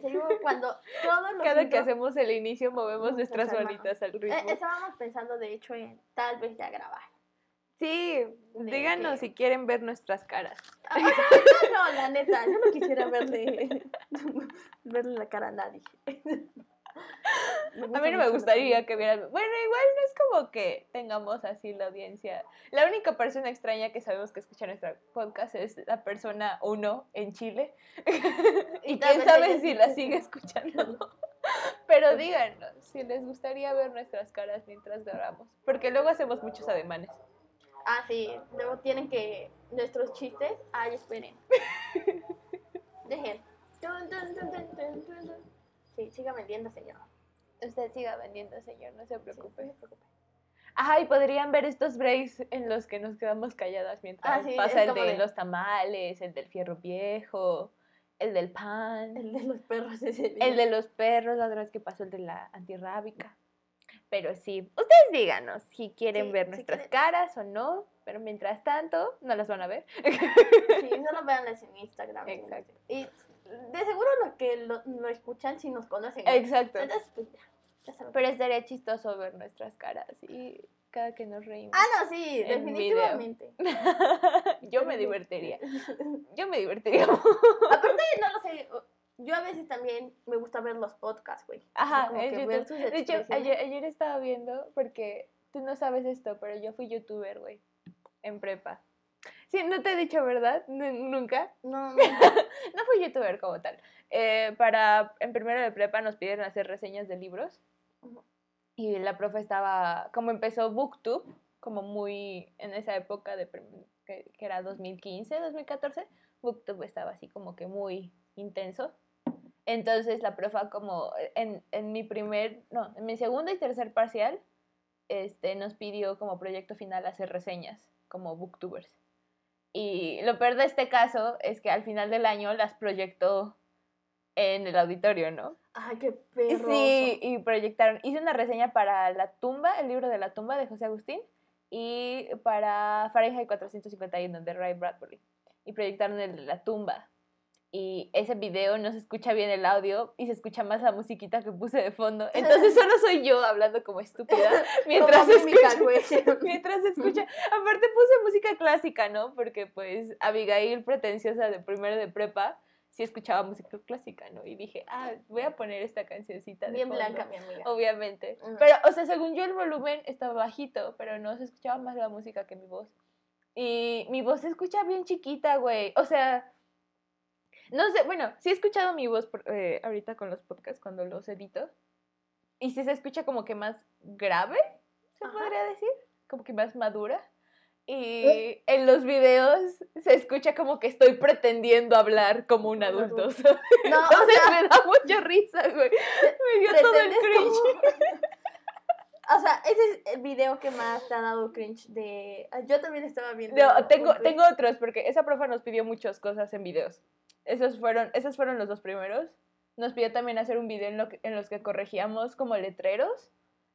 serio, cuando todos los Cada que hacemos el inicio movemos nuestras manitas al ritmo. Eh, estábamos pensando, de hecho, en tal vez ya grabar. Sí, de díganos que- si quieren ver nuestras caras. Ah, o sea, no, la neta, yo no quisiera verle, verle la cara a nadie. A mí no me gustaría que vieran. Bueno, igual no es como que tengamos así la audiencia. La única persona extraña que sabemos que escucha nuestro podcast es la persona uno en Chile. y quién sabe si la sigue escucha. escuchando. Pero díganos si les gustaría ver nuestras caras mientras grabamos. Porque luego hacemos muchos ademanes. Ah, sí, luego tienen que, nuestros chistes, ay, esperen. Dejen. Sí, siga vendiendo, señor. Usted siga vendiendo, señor, no se Sí, preocupe. no se preocupe. Ajá, y podrían ver estos breaks en los que nos quedamos calladas mientras Ah, sí, pasa el de de- los tamales, el del fierro viejo, el del pan, El de los perros ese el de los perros, la otra vez que pasó el de la antirrábica. Pero sí, ustedes díganos si quieren Sí, ver si nuestras quieren. caras o no, pero mientras tanto, no las van a ver. Sí, solo véanlas en Instagram. sí, Exacto. Y de seguro los que lo, lo escuchan sí nos conocen. ¿no? Exacto. Entonces, pues ya, ya saben. Pero estaría chistoso ver nuestras caras y cada que nos reímos. Ah, no, sí, en definitivamente. Yo me divertiría. Yo me divertiría. Aparte, no lo sé, yo a veces también me gusta ver los podcasts, güey. Ajá, en que YouTube. ver sus De hecho, ayer, ayer estaba viendo, porque tú no sabes esto, pero yo fui youtuber, güey, en prepa. Sí, no te he dicho, ¿verdad? Nu- Nunca. No, no, No fui youtuber como tal. Eh, para, en primero de prepa nos pidieron hacer reseñas de libros. Y la profe estaba, como empezó Booktube, como muy en esa época de que, que era 2015, 2014, Booktube estaba así como que muy intenso. Entonces la profa como en, en mi primer, no, en mi segundo y tercer parcial, este, nos pidió como proyecto final hacer reseñas como booktubers. Y lo peor de este caso es que al final del año las proyectó en el auditorio, ¿no? Ay, qué perro. Sí, y proyectaron. Hice una reseña para La tumba, el libro de La tumba de José Agustín, y para Fahrenheit 451 de Ray Bradbury. Y proyectaron el de La tumba. Y ese video no se escucha bien el audio y se escucha más la musiquita que puse de fondo. Entonces solo soy yo hablando como estúpida mientras escucho. güey. Mientras escucha. Aparte puse música clásica, ¿no? Porque pues Abigail, pretenciosa de primero de prepa, sí escuchaba música clásica, ¿no? Y dije, ah, voy a poner esta cancioncita de Bien fondo. blanca, mi amiga. Obviamente. Ujú. Pero, o sea, según yo el volumen estaba bajito, pero no se escuchaba más la música que mi voz. Y mi voz se escucha bien chiquita, güey. O sea, no sé, bueno, sí he escuchado mi voz por- eh, ahorita con los podcasts cuando los edito. Y sí se escucha como que más grave, se Ajá. podría decir. Como que más madura. Y en los videos se escucha como que estoy pretendiendo hablar como un adulto. No, o Entonces sea, me da mucha risa, güey. Me dio todo el cringe. como- O sea, ese es el video que más te ha dado cringe de... Yo también estaba viendo... No, tengo, tengo otros, porque esa profe nos pidió muchas cosas en videos. Esos fueron, esos fueron los dos primeros. Nos pidió también hacer un video en, lo que- en los que corregíamos como letreros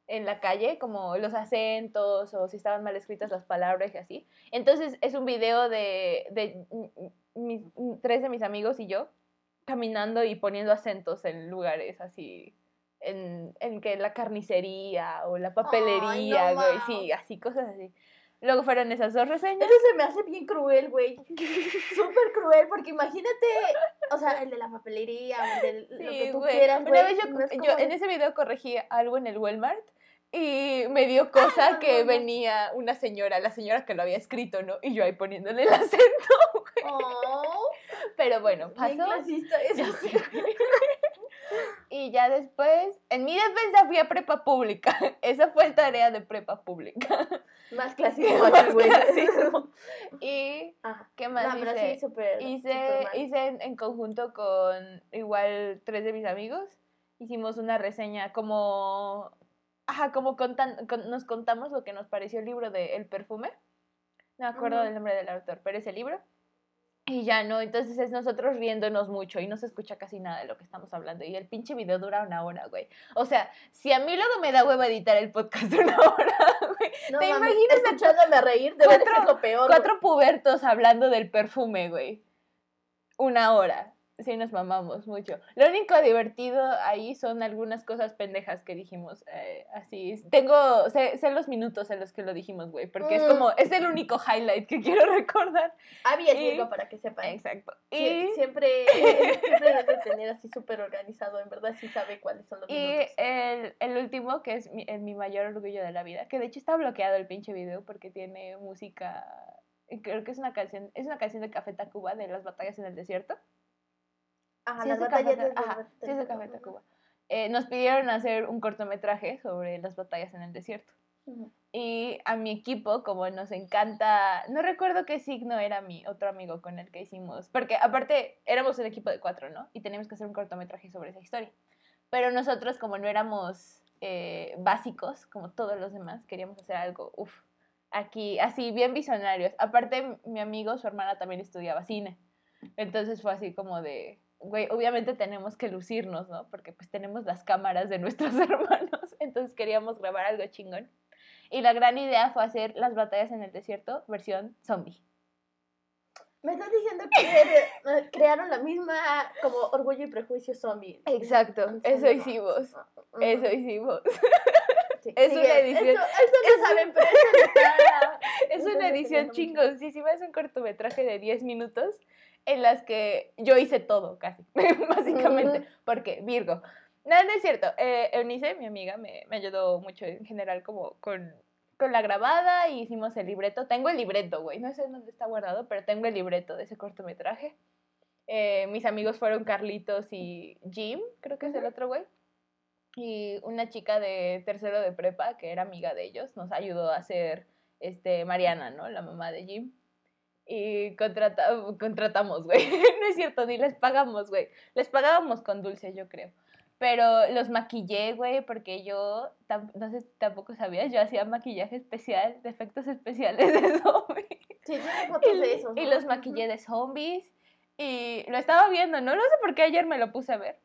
en la calle, como los acentos o si estaban mal escritas las palabras y así. Entonces es un video de, de mis- tres de mis amigos y yo caminando y poniendo acentos en lugares así, en, en que la carnicería o la papelería, no, ma. sí, así, cosas así. Luego fueron esas dos reseñas. Eso se me hace bien cruel, güey. Súper cruel, porque imagínate, o sea, el de la papelería, o el de lo que Sí, tú güey. quieras, Una güey. vez yo, no es yo en ese video corregí algo en el Walmart y me dio cosa Ah, no, que no, no. venía una señora, la señora que lo había escrito, ¿no? Y yo ahí poniéndole el acento. Oh, Pero bueno, bien pasó. clasista eso. Sé. Y ya después, en mi defensa fui a prepa pública. Esa fue el tarea de prepa pública. Más clasismo güey. Y, Ajá. ¿qué más No, hice? sí, hice, hice en, en conjunto con igual tres de mis amigos. Hicimos una reseña como, ajá, como contan, con- nos contamos lo que nos pareció el libro de El perfume. No me acuerdo del nombre del autor, pero ese libro. Y ya no, entonces es nosotros riéndonos mucho y no se escucha casi nada de lo que estamos hablando. Y el pinche video dura una hora, güey. O sea, si a mí luego me da hueva editar el podcast de una hora, güey. No, ¿te imaginas a escuchándome reír? Debe de ser lo peor. Cuatro pubertos hablando del perfume, güey. Una hora. Sí, nos mamamos mucho. Lo único divertido ahí son algunas cosas pendejas que dijimos. eh, así, tengo, sé, sé los minutos en los que lo dijimos, güey, porque es Mm. como, es el único highlight que quiero recordar. Abby es Y- para que sepan. Exacto. Sie- Y, Siempre, siempre debe tener así súper organizado, en verdad sí sabe cuáles son los y minutos. el, el último, que es mi, el- mi mayor orgullo de la vida, que de hecho está bloqueado el pinche video porque tiene música, creo que es una canción, es una canción de Café Tacuba de las batallas en el desierto. Ajá, Sí, las batallas ajá, sí es de- Café Tacuba. Eh, nos pidieron hacer un cortometraje sobre las batallas en el desierto. Ujú. Y a mi equipo, como nos encanta, no recuerdo qué signo era mi otro amigo con el que hicimos, porque aparte éramos un equipo de cuatro, ¿no? Y teníamos que hacer un cortometraje sobre esa historia. Pero nosotros, como no éramos eh, básicos, como todos los demás, queríamos hacer algo, uff, aquí, así, bien visionarios. Aparte, mi amigo, su hermana también estudiaba cine. Entonces fue así como de, güey, obviamente tenemos que lucirnos, ¿no? Porque pues tenemos las cámaras de nuestros hermanos, entonces queríamos grabar algo chingón. Y la gran idea fue hacer las batallas en el desierto versión zombie. Me estás diciendo que eh, crearon la misma como orgullo y prejuicio zombie. Exacto, Un eso zombie. hicimos, Ujú. eso hicimos. Sí, es sigue. una edición- Eso, eso no saben, pero eso está... Es Eso una edición chingoncísima, es un cortometraje de 10 minutos en las que yo hice todo casi, básicamente, porque Virgo. No, no es cierto. Eh, Eunice, mi amiga, me, me ayudó mucho en general como con, con la grabada y hicimos el libreto. Tengo el libreto, güey, no sé dónde está guardado, pero tengo el libreto de ese cortometraje. Eh, mis amigos fueron Carlitos y Jim, creo que es el otro güey. Y una chica de tercero de prepa, que era amiga de ellos, nos ayudó a hacer este, Mariana, ¿no? La mamá de Jim. Y contrata- contratamos, güey. no es cierto, ni les pagamos, güey. Les pagábamos con dulce, yo creo. Pero los maquillé, güey, porque yo, no sé tampoco sabías, yo hacía maquillaje especial, de efectos especiales de zombies. Sí, fotos Y, de esos. y los maquillé de zombies. Y lo estaba viendo, ¿no? No sé por qué ayer me lo puse a ver.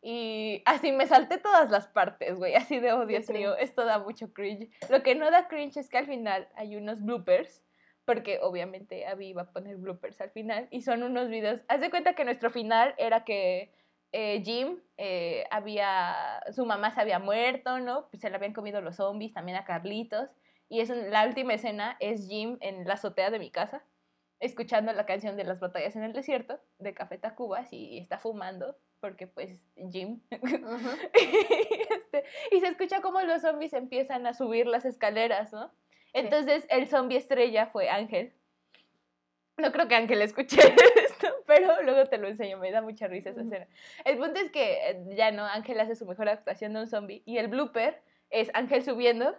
Y así me salté todas las partes, güey. Así de, oh, Dios mío, esto da mucho cringe. Lo que no da cringe es que al final hay unos bloopers. Porque obviamente Abby iba a poner bloopers al final. Y son unos videos. Haz de cuenta que nuestro final era que eh, Jim eh, había. Su mamá se había muerto, ¿no? Pues se le habían comido los zombies, también a Carlitos. Y es la última escena es Jim en la azotea de mi casa escuchando la canción de las batallas en el desierto de Café Tacuba y está fumando porque pues Jim Ujú. Este, y se escucha como los zombies empiezan a subir las escaleras, ¿no? Entonces el zombie estrella fue Ángel. No creo que Ángel escuche esto, pero luego te lo enseño, me da mucha risa esa escena. El punto es que eh, ya no, Ángel hace su mejor actuación de un zombie y el blooper es Ángel subiendo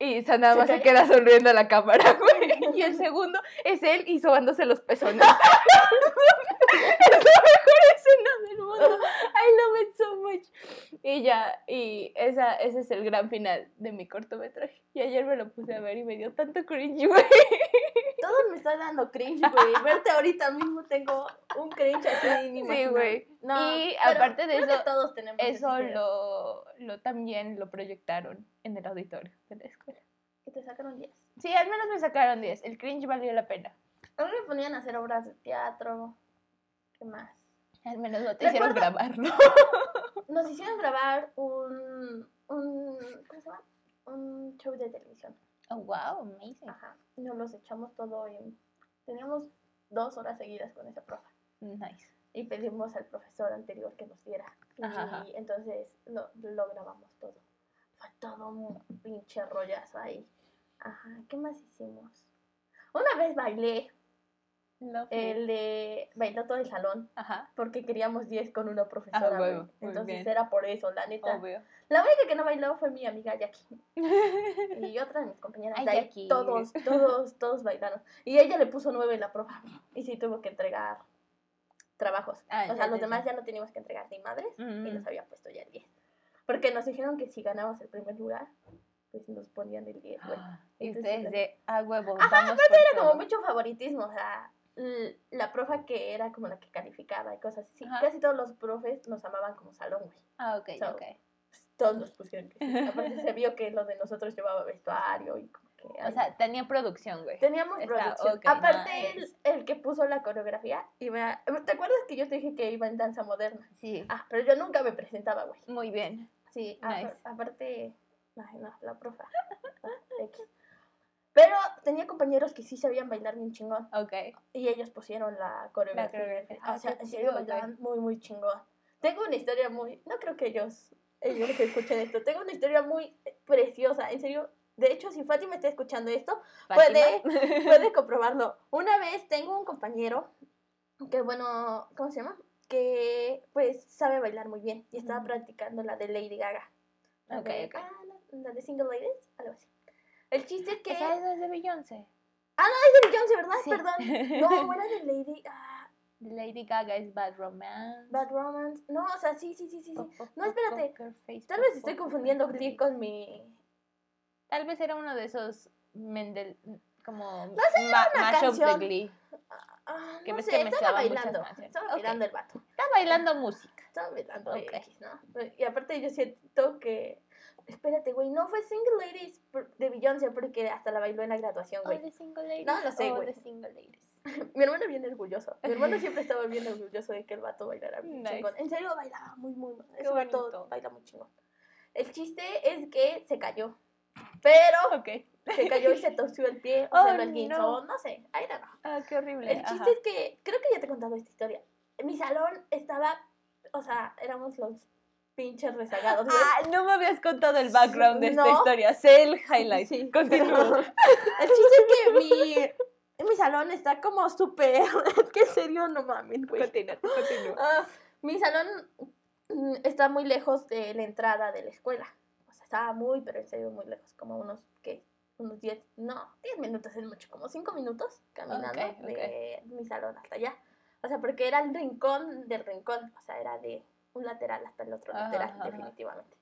y nada ¿Se más se cae? queda sonriendo a la cámara, güey. Y el segundo es él y sobándose los pezones. es la mejor escena del mundo. I love it so much. Y ya, y esa, ese es el gran final de mi cortometraje. Y ayer me lo puse a ver y me dio tanto cringe, güey. Todo me está dando cringe, güey. Verte ahorita mismo tengo un cringe así Sí, güey. No, Y aparte de eso, todos tenemos Eso lo, lo también lo proyectaron en el auditorio de la escuela. Que te sacaron 10. Sí, al menos me sacaron 10. El cringe valió la pena. A mí me ponían a hacer obras de teatro. ¿Qué más? Al menos no te hicieron Recuerdo- grabar, ¿no? Nos hicieron grabar un, un. ¿Cómo se llama? Un show de televisión. Oh, wow, amazing. Ajá. Nos los echamos todo en. Teníamos dos horas seguidas con esa profa. Nice. Y pedimos al profesor anterior que nos diera. Y Ajá, ajá. entonces lo, lo grabamos todo. Fue todo un pinche rollazo ahí. Ajá. ¿Qué más hicimos? Una vez bailé. Lovely. El de. Bailó todo el salón. Ajá, Porque queríamos 10 con una profesora. Ah, muy Entonces era por eso, la neta. obvio. La única que no bailó fue mi amiga Jackie. Y otra de mis compañeras. Ay, de ahí Jackie. todos, todos, todos bailaron. Y ella le puso 9 en la prueba. Y sí tuvo que entregar trabajos. Ah, o sea, ya, los ya, demás ya. ya no teníamos que entregar ni madres. Y Mm. nos había puesto ya el 10. Porque nos dijeron que si ganamos el primer lugar, pues nos ponían el 10, güey. Ah, Y Entonces, ustedes de a huevo, Ajá, vamos por Era como mucho favoritismo, o sea, la profa que era como la que calificaba y cosas así. Ajá. Casi todos los profes nos amaban como salón, güey. Ah, ok, So, ok. Todos nos pusieron que. Aparte se vio que lo de nosotros llevaba vestuario y como que O sea, tenía producción, güey. Teníamos está, producción. ok, Aparte, nice. el, el que puso la coreografía iba... ¿Te acuerdas que yo te dije que iba en danza moderna? Sí. Ah, pero yo nunca me presentaba, güey. Muy bien. Sí, Nice. aparte... Ay, no, la profa. X. Pero tenía compañeros que sí sabían bailar bien chingón. Ok. Y ellos pusieron la coreografía. coreografía. O Ah, sea, qué en serio güey. bailaban muy, muy chingón. Tengo una historia muy... No creo que ellos, ellos que escuchen esto. Tengo una historia muy preciosa. En serio. De hecho, si Fátima está escuchando esto, Puede, puede comprobarlo. Una vez tengo un compañero que, bueno, ¿cómo se llama? Que, pues, sabe bailar muy bien y estaba Ujú. practicando la de Lady Gaga. La Ok, de, ok. ah, la, la de Single Ladies, algo así. El chiste es que... Esa es de Beyoncé. Es de Beyoncé, ¿verdad? Sí. Perdón. No, era de Lady... ah, Lady Gaga es Bad Romance. Bad Romance. No, o sea, sí, sí, sí, sí. sí. No, espérate. Tal vez estoy confundiendo face. con mi... Tal vez era uno de esos Mendel, como No sé, ma- una mashups de canción. Glee. Ah, Que no ves sé, que estaba bailando. Estaba bailando el vato. Está bailando música. Estaba bailando. X, ¿no? Y aparte yo siento que... Espérate, güey, no fue Single Ladies de Beyoncé porque hasta la bailó en la graduación, O güey. de Single Ladies. No lo sé, güey. de Single Ladies. Mi hermano bien orgulloso. Mi hermano siempre estaba bien orgulloso de que el vato bailara Nice. chingón. En serio, bailaba muy, muy mal. Ese vato baila muy chingón. El chiste es que se cayó. Pero se cayó y se torció el pie, o Oh, se lo esguinzó, no. no sé, ahí no. Ah, qué horrible. El chiste Ajá. es que, creo que ya te he contado esta historia. En mi salón estaba, o sea, éramos los pinches rezagados. Ah, no me habías contado el background de esta No. historia. Sé el highlight. Sí. Continúa. El chiste es que mi, mi salón está como súper, es que en serio, no mames, güey. Continúa, continúa. Ah, mi salón mm, está muy lejos de la entrada de la escuela. O sea, estaba muy, pero en serio muy lejos, como unos, ¿qué? Unos 10, no, 10 minutos es mucho, como 5 minutos caminando de mi salón hasta allá. O sea, porque era el rincón del rincón, o sea, era de un lateral hasta el otro Ajá, lateral, ajá, ajá. definitivamente.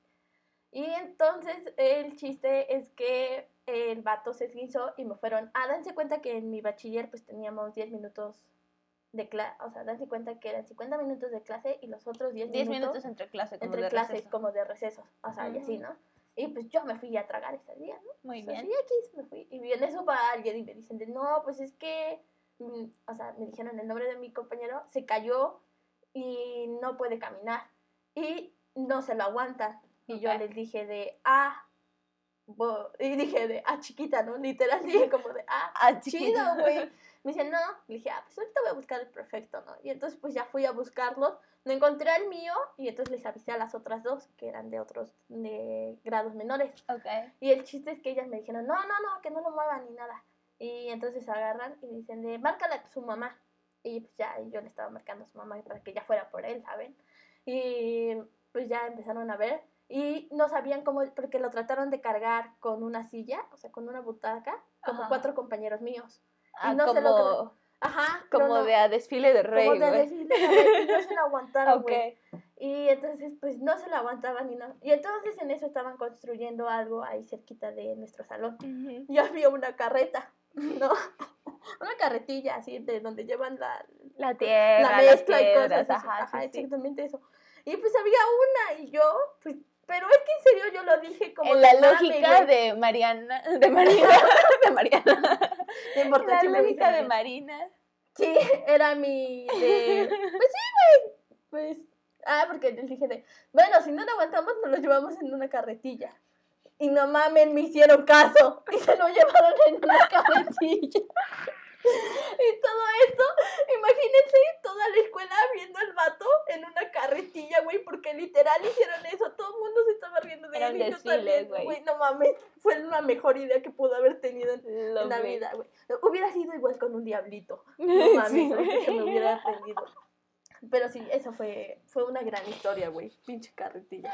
Y entonces el chiste es que el vato se esguinzó y me fueron, ah, dense cuenta que en mi bachiller pues teníamos 10 minutos de clase, o sea, dense cuenta que eran 50 minutos de clase y los otros 10 10 minutos, minutos entre clase, como entre de clases receso. como de recesos, o sea, y así. ¿no? Y pues yo me fui a tragar ese día, ¿no? Muy bien. sí, aquí me fui. Y en eso va alguien y me dicen, de, no, pues es que, mm, o sea, me dijeron el nombre de mi compañero, se cayó y no puede caminar. Y no se lo aguantan. Y yo les dije de, ah, bo-", y dije de, ah, chiquita, ¿no? Literal, dije como de, ah, Ah, chido, güey. Me dice, no. Le dije, ah, pues ahorita voy a buscar el perfecto, ¿no? Y entonces pues ya fui a buscarlos. No encontré el mío y entonces les avisé a las otras dos que eran de otros, de grados menores. Ok. Y el chiste es que ellas me dijeron, no, no, no, que no lo muevan ni nada. Y entonces agarran y dicen, de, márcale a su mamá. Y pues ya, y yo le estaba marcando a su mamá para que ya fuera por él, ¿saben? Y pues ya empezaron a ver. Y no sabían cómo, porque lo trataron de cargar con una silla, o sea, con una butaca, como Ajá. cuatro compañeros míos. Ah, no se lo como, Ajá. como no- de a desfile de rey, como de desfile de rey, y no se lo aguantaron, Ok. güey. Y entonces, pues no se lo aguantaban ni nada. Y entonces en eso estaban construyendo algo ahí cerquita de nuestro salón. Ujú. Y había una carreta, ¿no? Una carretilla así de donde llevan la, La tierra, la las mezcla y cosas. así. ajá, Ajá, sí, sí. exactamente eso. Y pues había una y yo, pues, pero es que en serio yo lo dije como En de la lógica de Mariana, de Marina, de Mariana. Importa la lógica de. Marina. Sí, era mi de... Pues sí, güey. Pues... Ah, porque les dije de... Bueno, si no lo aguantamos, nos lo llevamos en una carretilla. Y no mamen, me hicieron caso. Y se lo llevaron en una carretilla. Y todo esto, imagínense toda la escuela viendo al vato en una carretilla, güey, porque literal hicieron eso. Todo el mundo se estaba riendo de él. y yo también, güey. No mames, fue la mejor idea que pudo haber tenido en, la vida, güey. Hubiera sido igual con un diablito. No mames, Sí, que se me hubiera aprendido. Pero sí, eso fue, fue una gran historia, güey. Pinche carretilla.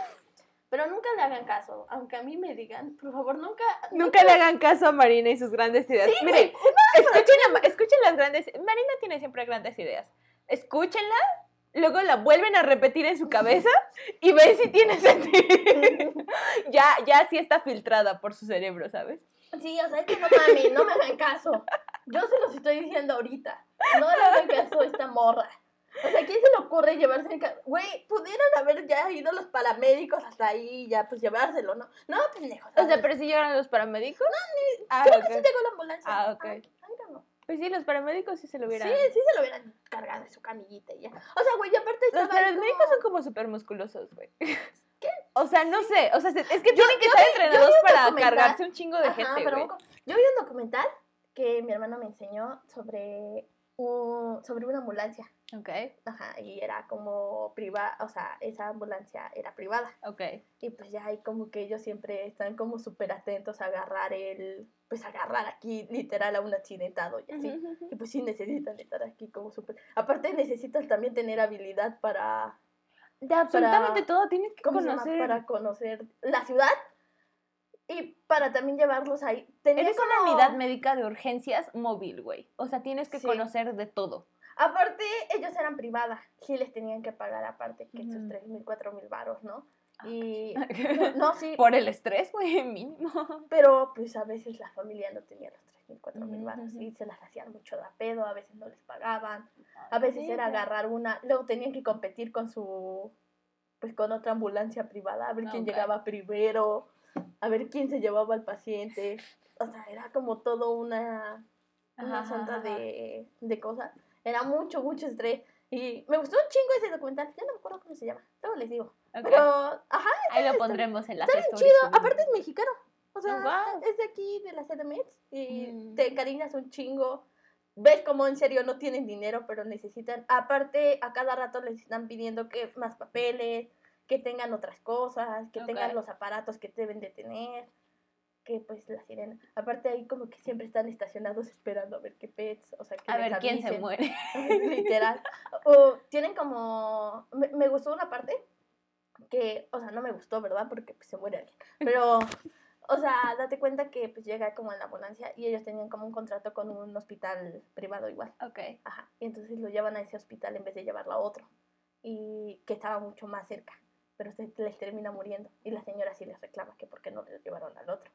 Pero nunca le hagan caso, aunque a mí me digan, por favor, nunca. Nunca le hagan caso a Marina y sus grandes ideas. Sí, Miren, escuchen, la- escuchen las grandes. Marina tiene siempre grandes ideas. Escúchenla, luego la vuelven a repetir en su cabeza y ven si tiene sentido. ya, ya sí está filtrada por su cerebro, ¿sabes? Sí, o sea, es que no mames, no me hagan caso. Yo se los estoy diciendo ahorita. No le hagan caso a esta morra. O sea, ¿quién se le ocurre llevarse ca- Güey, pudieron haber ya ido los paramédicos hasta ahí ya, pues llevárselo, ¿no? No, pendejo. O sea, pero si llegaron los paramédicos. ah, Creo que sí llegó la ambulancia. Ah, ok. Ay, ay, no, no. Pues sí, los paramédicos sí se lo Sí, hubieran. sí se lo hubieran cargado en su camillita y ya. O sea, güey, aparte Los paramédicos como- son como súper musculosos, güey. O sea, no sé. O sea, se- es que Yo- tienen que estar vi- entrenados para documental. cargarse un chingo de Ajá, gente, pero un Yo vi un documental que mi hermano me enseñó sobre, un, sobre una ambulancia. Ok, Ajá, y era como privada, o sea, esa ambulancia era privada. ok. Y pues ya ahí como que ellos siempre están como súper atentos a agarrar el, pues agarrar aquí literal a un accidentado y así. Y pues sí necesitan estar aquí como súper... Aparte necesitan también tener habilidad para, De absolutamente Para- todo, tienes que conocer. Para conocer la ciudad y para también llevarlos ahí. Eres una unidad médica de urgencias móvil, güey. O sea, tienes que Sí. conocer de todo. Aparte, ellos eran privadas, sí les tenían que pagar aparte que sus Ujú. 3 mil, 4 mil baros, ¿no? Y... Ok. No, sí, Por el estrés, güey, mínimo. pero pues a veces la familia no tenía los 3 mil, 4 mil Ujú, baros ujú. y se las hacían mucho de pedo, a veces no les pagaban, a veces era agarrar una, luego tenían que competir con su, pues con otra ambulancia privada, a ver quién Ok. llegaba primero, a ver quién se llevaba al paciente, o sea, era como todo una, una Ajá, santa ajá. de, de cosas, era mucho, mucho estrés. Y me gustó un chingo ese documental, ya no me acuerdo cómo se llama, luego les digo. Pero, ajá, Ahí lo pondremos en las está bien chido. Aparte es mexicano. O sea, Oh, es de aquí, de la CDMX. Y Mm. te encariñas un chingo. Ves como en serio no tienen dinero, pero necesitan. Aparte, a cada rato les están pidiendo que más papeles, que tengan otras cosas, que tengan los aparatos que deben de tener. Que pues la sirena. Aparte, ahí como que siempre están estacionados esperando a ver qué pets. O sea, que A ver quién se muere. Literal. O tienen como. Me, me gustó una parte que, o sea, no me gustó, ¿verdad? Porque pues, se muere alguien. Pero, o sea, date cuenta que pues llega como en la ambulancia y ellos tenían como un contrato con un hospital privado igual. Ok. Ajá. Y entonces lo llevan a ese hospital en vez de llevarlo a otro. Y que estaba mucho más cerca. Pero se les termina muriendo. Y la señora sí les reclama que por qué no les llevaron al otro.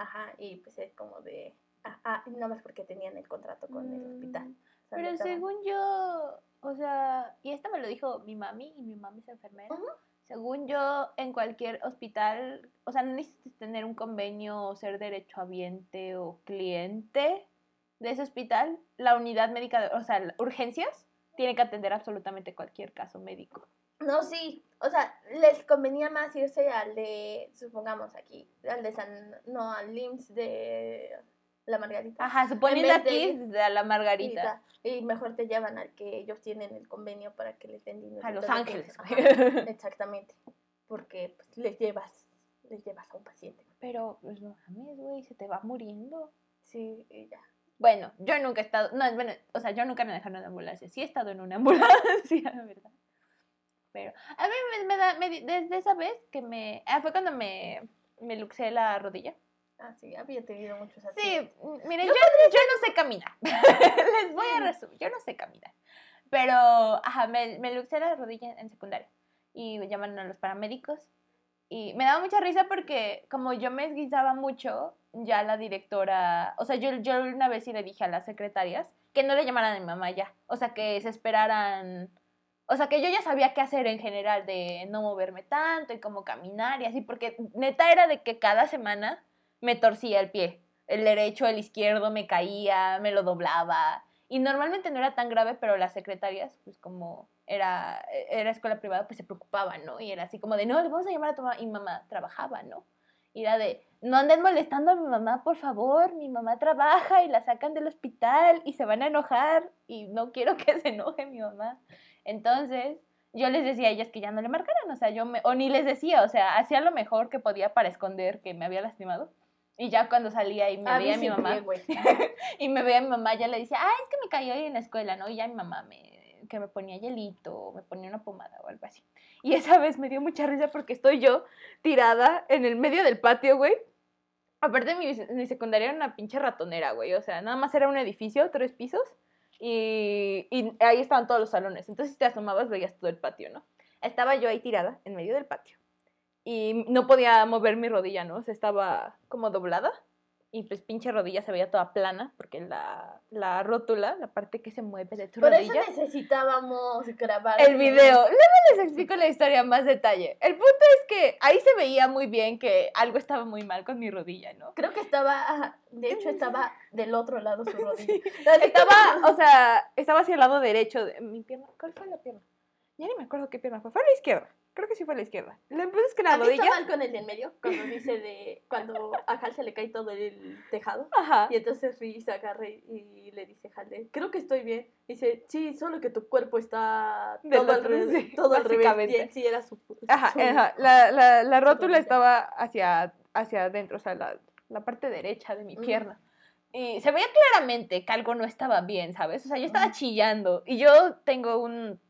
Ajá. Y pues es como de. Ah, ah, nada más porque tenían el contrato con el hospital. Mm, O sea, Pero según yo, o sea, y esto me lo dijo mi mami, y mi mami es enfermera. Según yo, en cualquier hospital, o sea, no necesitas tener un convenio o ser derechohabiente o cliente de ese hospital. La unidad médica, o sea, urgencias, tiene que atender absolutamente cualquier caso médico. No, sí. O sea, les convenía más irse al de, supongamos aquí, al de San, no, al LIMS de la Margarita. Ajá, suponiendo de aquí de la Y, Margarita. ta- y mejor te llevan al que ellos tienen el convenio para que les den dinero. A Los Ángeles, ajá, exactamente. Porque pues, les llevas, les llevas a un paciente. Pero, pues no mames, güey, se te va muriendo. Sí, y ya. Bueno, yo nunca he estado, no, bueno, o sea, yo nunca me dejaron en ambulancia. Sí he estado en una ambulancia, la verdad. Pero a mí me, me da, me desde esa vez que me, ah, fue cuando me, me luxé la rodilla. Ah, sí, había tenido muchos. Sí, miren, yo, yo no sé caminar. Les voy a resumir, yo no sé caminar. Pero, ajá, me, me luxé la rodilla en secundaria. Y llamaron a los paramédicos. Y me daba mucha risa porque como yo me esguizaba mucho, ya la directora, o sea, yo, yo una vez sí le dije a las secretarias que no le llamaran a mi mamá ya. O sea, que se esperaran, o sea, que yo ya sabía qué hacer en general de no moverme tanto y cómo caminar y así, porque neta era de que cada semana me torcía el pie. El derecho, el izquierdo me caía, me lo doblaba. Y normalmente no era tan grave, pero las secretarias, pues como era, era escuela privada, pues se preocupaban, ¿no? Y era así como de, no, le vamos a llamar a tu mamá. Y mamá trabajaba, ¿no? Y era de, no anden molestando a mi mamá, por favor. Mi mamá trabaja y la sacan del hospital y se van a enojar. Y no quiero que se enoje mi mamá. Entonces, yo les decía a ellas que ya no le marcaran, o sea, yo me, o ni les decía, o sea, hacía lo mejor que podía para esconder que me había lastimado. Y ya cuando salía y me A veía mi mamá, y me veía mi mamá, ya le decía, ah, es que me cayó hoy en la escuela, ¿no? Y ya mi mamá me, que me ponía hielito, me ponía una pomada o algo así. Y esa vez me dio mucha risa porque estoy yo tirada en el medio del patio, güey. Aparte, mi, mi secundaria era una pinche ratonera, güey. O sea, nada más era un edificio, tres pisos, y, ahí estaban todos los salones. Entonces, si te asomabas, veías todo el patio, ¿no? Estaba yo ahí tirada en medio del patio. Y no podía mover mi rodilla, ¿no? O estaba como doblada. Y pues pinche rodilla se veía toda plana, porque la, la rótula, la parte que se mueve de tu Por eso rodilla. necesitábamos grabar El video. Luego les explico la historia en más detalle. El punto es que ahí se veía muy bien que algo estaba muy mal con mi rodilla, ¿no? Creo que estaba, de hecho estaba del otro lado su rodilla. Estaba, o sea, estaba hacia el lado derecho de mi pierna. ¿Cuál fue la pierna? Ya ni me acuerdo qué pierna fue. Fue a la izquierda. Creo que sí fue a la izquierda. Que pasa es que la ¿Has visto rodilla. mal con el de en medio? Cuando dice de, cuando a Hal se le cae todo el tejado. Ajá. Y entonces se agarra y, y le dice a Halde, creo que estoy bien. Dice, sí, solo que tu cuerpo está Del todo, al, otro, revés, sí, todo al revés. Y él sí era su... Ajá, su- ajá. La, la, la rótula estaba hacia, hacia adentro, o sea, la, la parte derecha de mi Ujú. pierna. Y se veía claramente que algo no estaba bien, ¿sabes? O sea, yo estaba chillando. Y yo tengo un,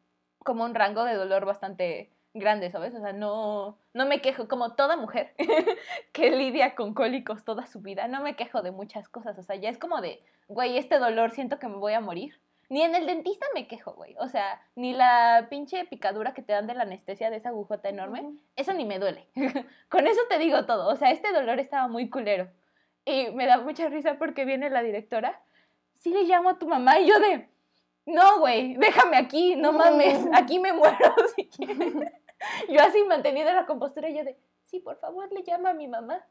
como un rango de dolor bastante grande, ¿sabes? O sea, no, no me quejo, como toda mujer que lidia con cólicos toda su vida, no me quejo de muchas cosas. O sea, ya es como de, güey, este dolor siento que me voy a morir. Ni en el dentista me quejo, güey. O sea, ni la pinche picadura que te dan de la anestesia de esa agujota enorme, eso ni me duele. Con eso te digo todo. O sea, este dolor estaba muy culero. Y me da mucha risa porque viene la directora. Sí le llamo a tu mamá y yo de, no, güey, déjame aquí, no mames, aquí me muero si quieres". Yo así manteniendo la compostura, yo de, sí, por favor, le llama a mi mamá.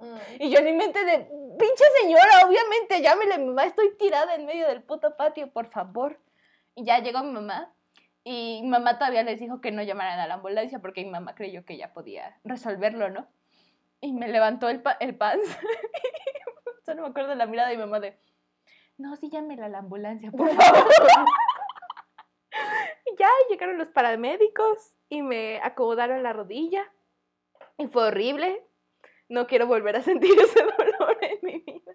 Mm. Y yo en mi mente de, pinche señora, obviamente, llámele a mi mamá, estoy tirada en medio del puto patio, por favor. Y ya llegó mi mamá. Y mi mamá todavía les dijo que no llamaran a la ambulancia porque mi mamá creyó que ya podía resolverlo, ¿no? Y me levantó el, pa el pants. Solo me acuerdo de la mirada de mi mamá de, no, sí llámela a la ambulancia, por favor. ya llegaron los paramédicos y me acomodaron la rodilla. Y fue horrible. No quiero volver a sentir ese dolor en mi vida.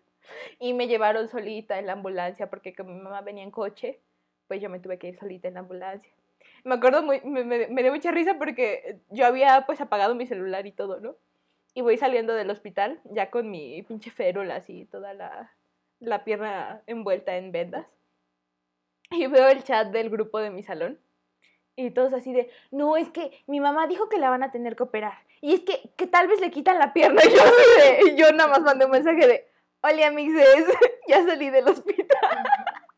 Y me llevaron solita en la ambulancia porque como mi mamá venía en coche, pues yo me tuve que ir solita en la ambulancia. Me acuerdo muy, me, me- me dio mucha risa porque yo había pues apagado mi celular y todo, ¿no? Y voy saliendo del hospital ya con mi pinche férula así, toda la, la pierna envuelta en vendas. Y veo el chat del grupo de mi salón. Y todos así de, no, es que mi mamá dijo que la van a tener que operar. Y es que, que tal vez le quitan la pierna. Y yo, así de- yo nada más mandé un mensaje de, hola amixes, ya salí del hospital.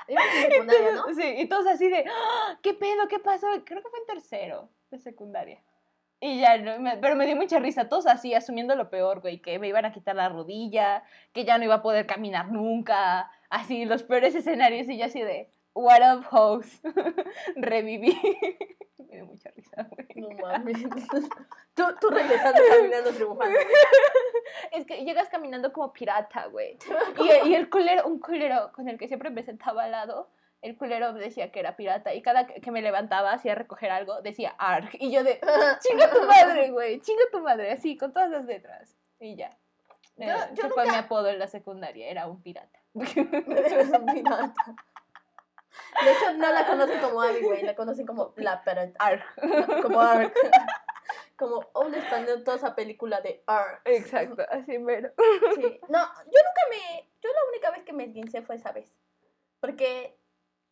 ¿no? Sí, y todos así de, "Ah, ¿qué pedo? ¿Qué pasó? Creo que fue en tercero de secundaria. Y ya, no, me- pero me dio mucha risa, todos así, asumiendo lo peor, güey, que me iban a quitar la rodilla, que ya no iba a poder caminar nunca, así, los peores escenarios, y yo así de, what up, hoes, reviví. me dio mucha risa, güey. No mames. tú, tú regresando caminando tribujando. Es que llegas caminando como pirata, güey. Y, y el culero, un culero con el que siempre me sentaba al lado, el culero decía que era pirata. Y cada que me levantaba hacia recoger algo, decía ARG. Y yo de, chinga tu madre, güey, chinga tu madre, así, con todas las letras. Y ya. Yo- Eh, yo ese fue mi nunca- apodo en la secundaria, era un pirata. Eres un pirata. De hecho, no la conocen como Abby, güey. La conocen como la pirata. ARG. Como Ark. Como un espantosa película de Ark. Exacto, así mero. Sí. No, yo nunca me. Yo la única vez que me esguincé fue esa vez. Porque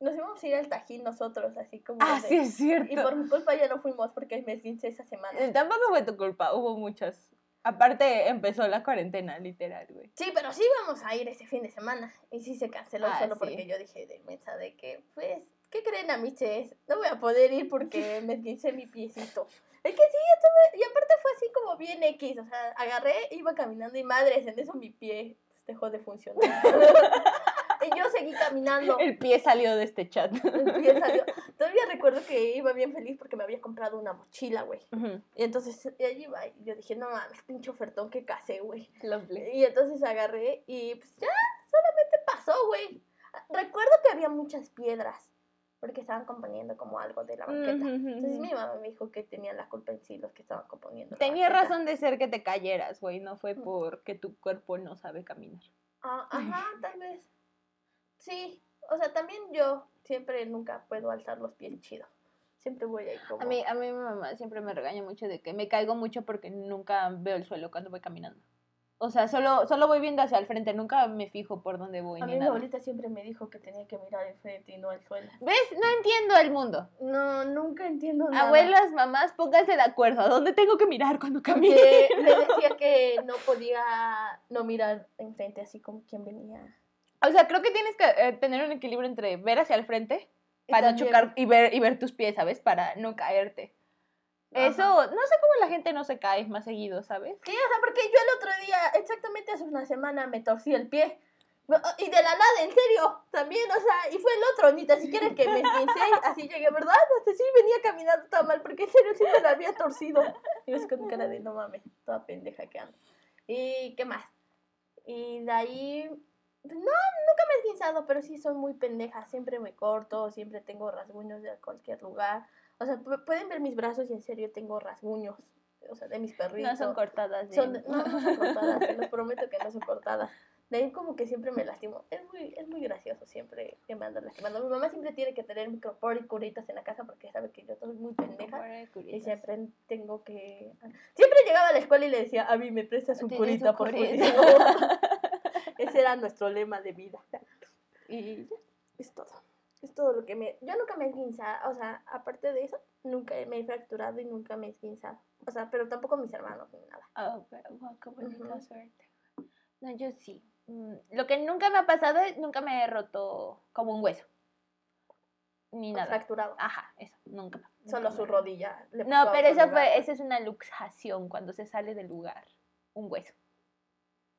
nos íbamos a ir al Tajín nosotros, así como. Ah, de- sí, es cierto. Y por mi culpa ya no fuimos porque me esguincé esa semana. Eh, Tampoco fue tu culpa, hubo muchas. Aparte, empezó la cuarentena, literal, güey. Sí, pero sí íbamos a ir ese fin de semana. Y sí se canceló Ah, solo sí. porque yo dije de mensa de que, pues, ¿qué creen amiches? No voy a poder ir porque me esguincé mi piecito. Es que sí, estuve, y aparte fue así como bien X, o sea, agarré, iba caminando y madres, en eso mi pie dejó de funcionar. yo seguí caminando. El pie salió de este chat. El pie salió. Todavía recuerdo que iba bien feliz porque me había comprado una mochila, güey. Y entonces y allí iba y yo dije, no mames, pinche ofertón que casé, güey. Y entonces agarré y pues ya, solamente pasó, güey. Recuerdo que había muchas piedras, porque estaban componiendo como algo de la banqueta. Entonces mi mamá me dijo que tenían la culpa en sí los que estaban componiendo. Tenía razón de ser que te cayeras, güey, no fue porque tu cuerpo no sabe caminar. Ah, ajá, tal vez. Sí, o sea, también yo siempre nunca puedo alzar los pies chido. Siempre voy ahí como... A mí, a mí mi mamá siempre me regaña mucho de que me caigo mucho porque nunca veo el suelo cuando voy caminando. O sea, solo, solo voy viendo hacia el frente, nunca me fijo por dónde voy. A mí mi abuelita siempre me dijo que tenía que mirar el frente y no al suelo. ¿Ves? No entiendo el mundo. No, nunca entiendo nada. Abuelas, mamás, pónganse de acuerdo. ¿A dónde tengo que mirar cuando camine? Porque me decía que no podía no mirar enfrente así como quien venía. O sea, creo que tienes que eh, tener un equilibrio entre ver hacia el frente para no chocar y ver, y ver tus pies, ¿sabes? Para no caerte. Ajá. Eso, no sé cómo la gente no se cae más seguido, ¿sabes? Sí, o sea, porque yo el otro día, exactamente hace una semana, me torcí el pie. Y de la nada, en serio, también, o sea, y fue el otro, ni tan siquiera que me esguincé, así llegué, ¿verdad? Hasta sí venía caminando tan mal, porque en serio sí me la había torcido. Y así con cara de, no mames, toda pendeja que ando. ¿Y qué más? Y de ahí, no, nunca me he esguinzado, pero sí soy muy pendeja, siempre me corto, siempre tengo rasguños de cualquier lugar. O sea, pu- pueden ver mis brazos y en serio tengo rasguños, o sea, de mis perritos. No son cortadas. de- Son no, no son cortadas, se los prometo que no son cortadas. De ahí como que siempre me lastimo. Es muy, es muy gracioso siempre que me ando lastimando. Mi mamá siempre tiene que tener micropor y curitas en la casa porque sabe que yo soy muy pendeja. Y siempre tengo que... Siempre llegaba a la escuela y le decía, a mí me prestas un curita, por curita. Ese era nuestro lema de vida. Y ya, es todo. Es todo lo que me... Yo nunca me he esguinzado, o sea, aparte de eso, nunca me he fracturado y nunca me he esguinzado. O sea, pero tampoco mis hermanos ni nada. Oh, pero wow, qué bonita suerte. No, yo sí. Mm, Lo que nunca me ha pasado es nunca me he roto como un hueso. Ni O nada. fracturado. Ajá, eso, nunca. Solo nunca su rodilla. le No, pero eso fue, eso es una luxación cuando se sale del lugar. Un hueso.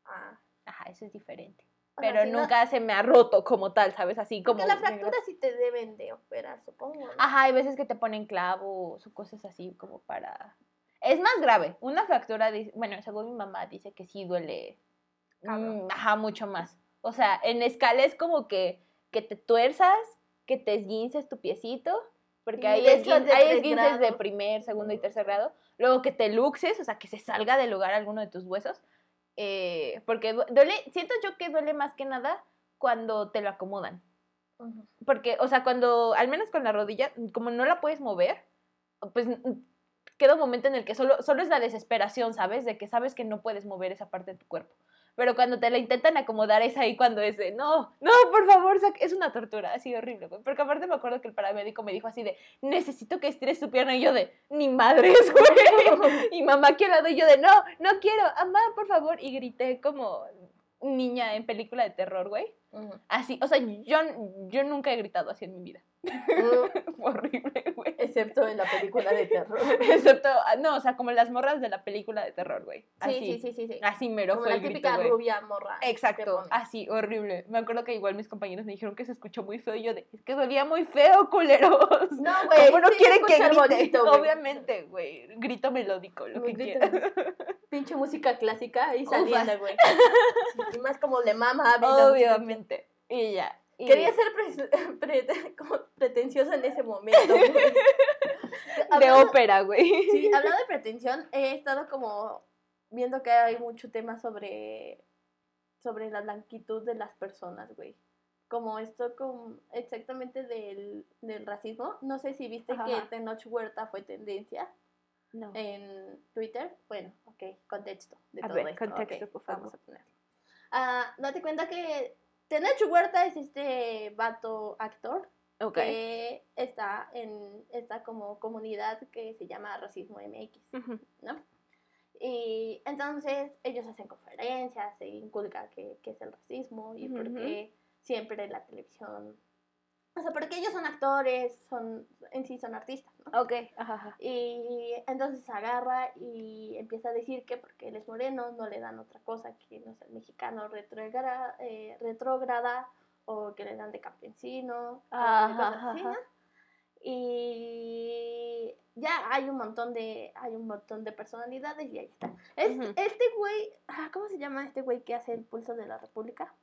Ah, Ajá, eso es diferente. o sea, Pero si no- nunca se me ha roto como tal, ¿sabes? Así como. porque la fractura sí te deben de operar, supongo. ¿no? Ajá, hay veces que te ponen clavos o cosas así como para... Es más grave. Una fractura, dice- bueno, según mi mamá dice que sí duele, mm, ajá, mucho más. O sea, en escala es como que, que te tuerzas, que te esguinces tu piecito, porque hay, es hay esguinces de primer, segundo y tercer grado. Luego que te luxes, o sea, que se salga del lugar alguno de tus huesos. Eh, porque du- duele, siento yo que duele más que nada cuando te lo acomodan. Porque, o sea, cuando, al menos con la rodilla, como no la puedes mover, pues queda un momento en el que solo, solo es la desesperación, ¿sabes? De que sabes que no puedes mover esa parte de tu cuerpo. Pero cuando te la intentan acomodar es ahí cuando es de, no, no, por favor, sac-". es una tortura, así horrible, güey. Porque aparte me acuerdo que el paramédico me dijo así de, necesito que estires tu pierna, y yo de, ni madres, güey. Y mamá aquí al lado, y yo de, no, no quiero, mamá, por favor. Y grité como niña en película de terror, güey. Así, o sea, yo, yo nunca he gritado así en mi vida. Fue horrible, güey. Excepto en la película de terror. Excepto, ah, no, o sea, como las morras de la película de terror, güey. Sí, sí, sí, sí, sí. Así mero Como fue la el típica rubia morra. Exacto, así, horrible. Me acuerdo que igual mis compañeros me dijeron que se escuchó muy feo y yo de, es que dolía muy feo, culeros. No, güey. ¿Cómo no sí quieren que grite? bonito. Obviamente, güey. Grito melódico, lo que quieras. Pinche música clásica ahí Ufas. saliendo, güey. Y más como le mama. Obviamente. Y ya. Y- Quería ser pre- pre- pretenciosa en ese momento. de ópera, güey. Sí, hablando de pretensión, he estado como viendo que hay mucho tema sobre, sobre la blanquitud de las personas, güey. Como esto, como exactamente del, del racismo. No sé si viste Ajá. que Tenoch Huerta fue tendencia No. en Twitter. Bueno, ok, contexto de A todo ver, esto. contexto, ok, por favor. Vamos a ponerlo. Ah, date cuenta que Tenoch Huerta es este vato actor que está en esta como comunidad que se llama Racismo MX. ¿no? Y entonces ellos hacen conferencias, se inculca qué qué es el racismo y por qué siempre la televisión, o sea, porque ellos son actores, son en sí son artistas. Ok, ajá, ajá. Y entonces agarra y empieza a decir que porque él es moreno no le dan otra cosa que no sé, el mexicano retrógrada, eh, retrógrada o que le dan de campesino, Ajá, ajá. ¿no? Y ya hay un montón de hay un montón de personalidades y ahí está. Es, Ujú. Este güey, ah, ¿cómo se llama este güey que hace el pulso de la República?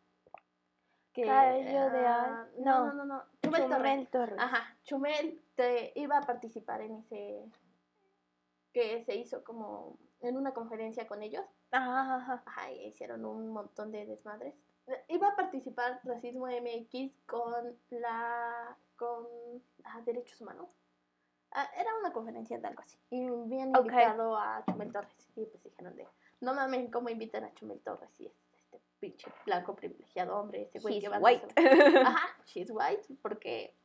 Que, Cabello de ah, no, no. no, no. Chumel Torres. Ajá, Chumel te iba a participar en ese que se hizo como en una conferencia con ellos. Ajá, ajá. Ajá, y hicieron un montón de desmadres. Iba a participar Racismo MX con la con ah, Derechos Humanos. Ah, era una conferencia de algo así. Y habían Ok. invitado a Chumel Torres. Y pues dijeron de, no mames cómo invitan a Chumel Torres y es pinche blanco privilegiado hombre, ese güey She's que va a white. Ajá, she's white, porque,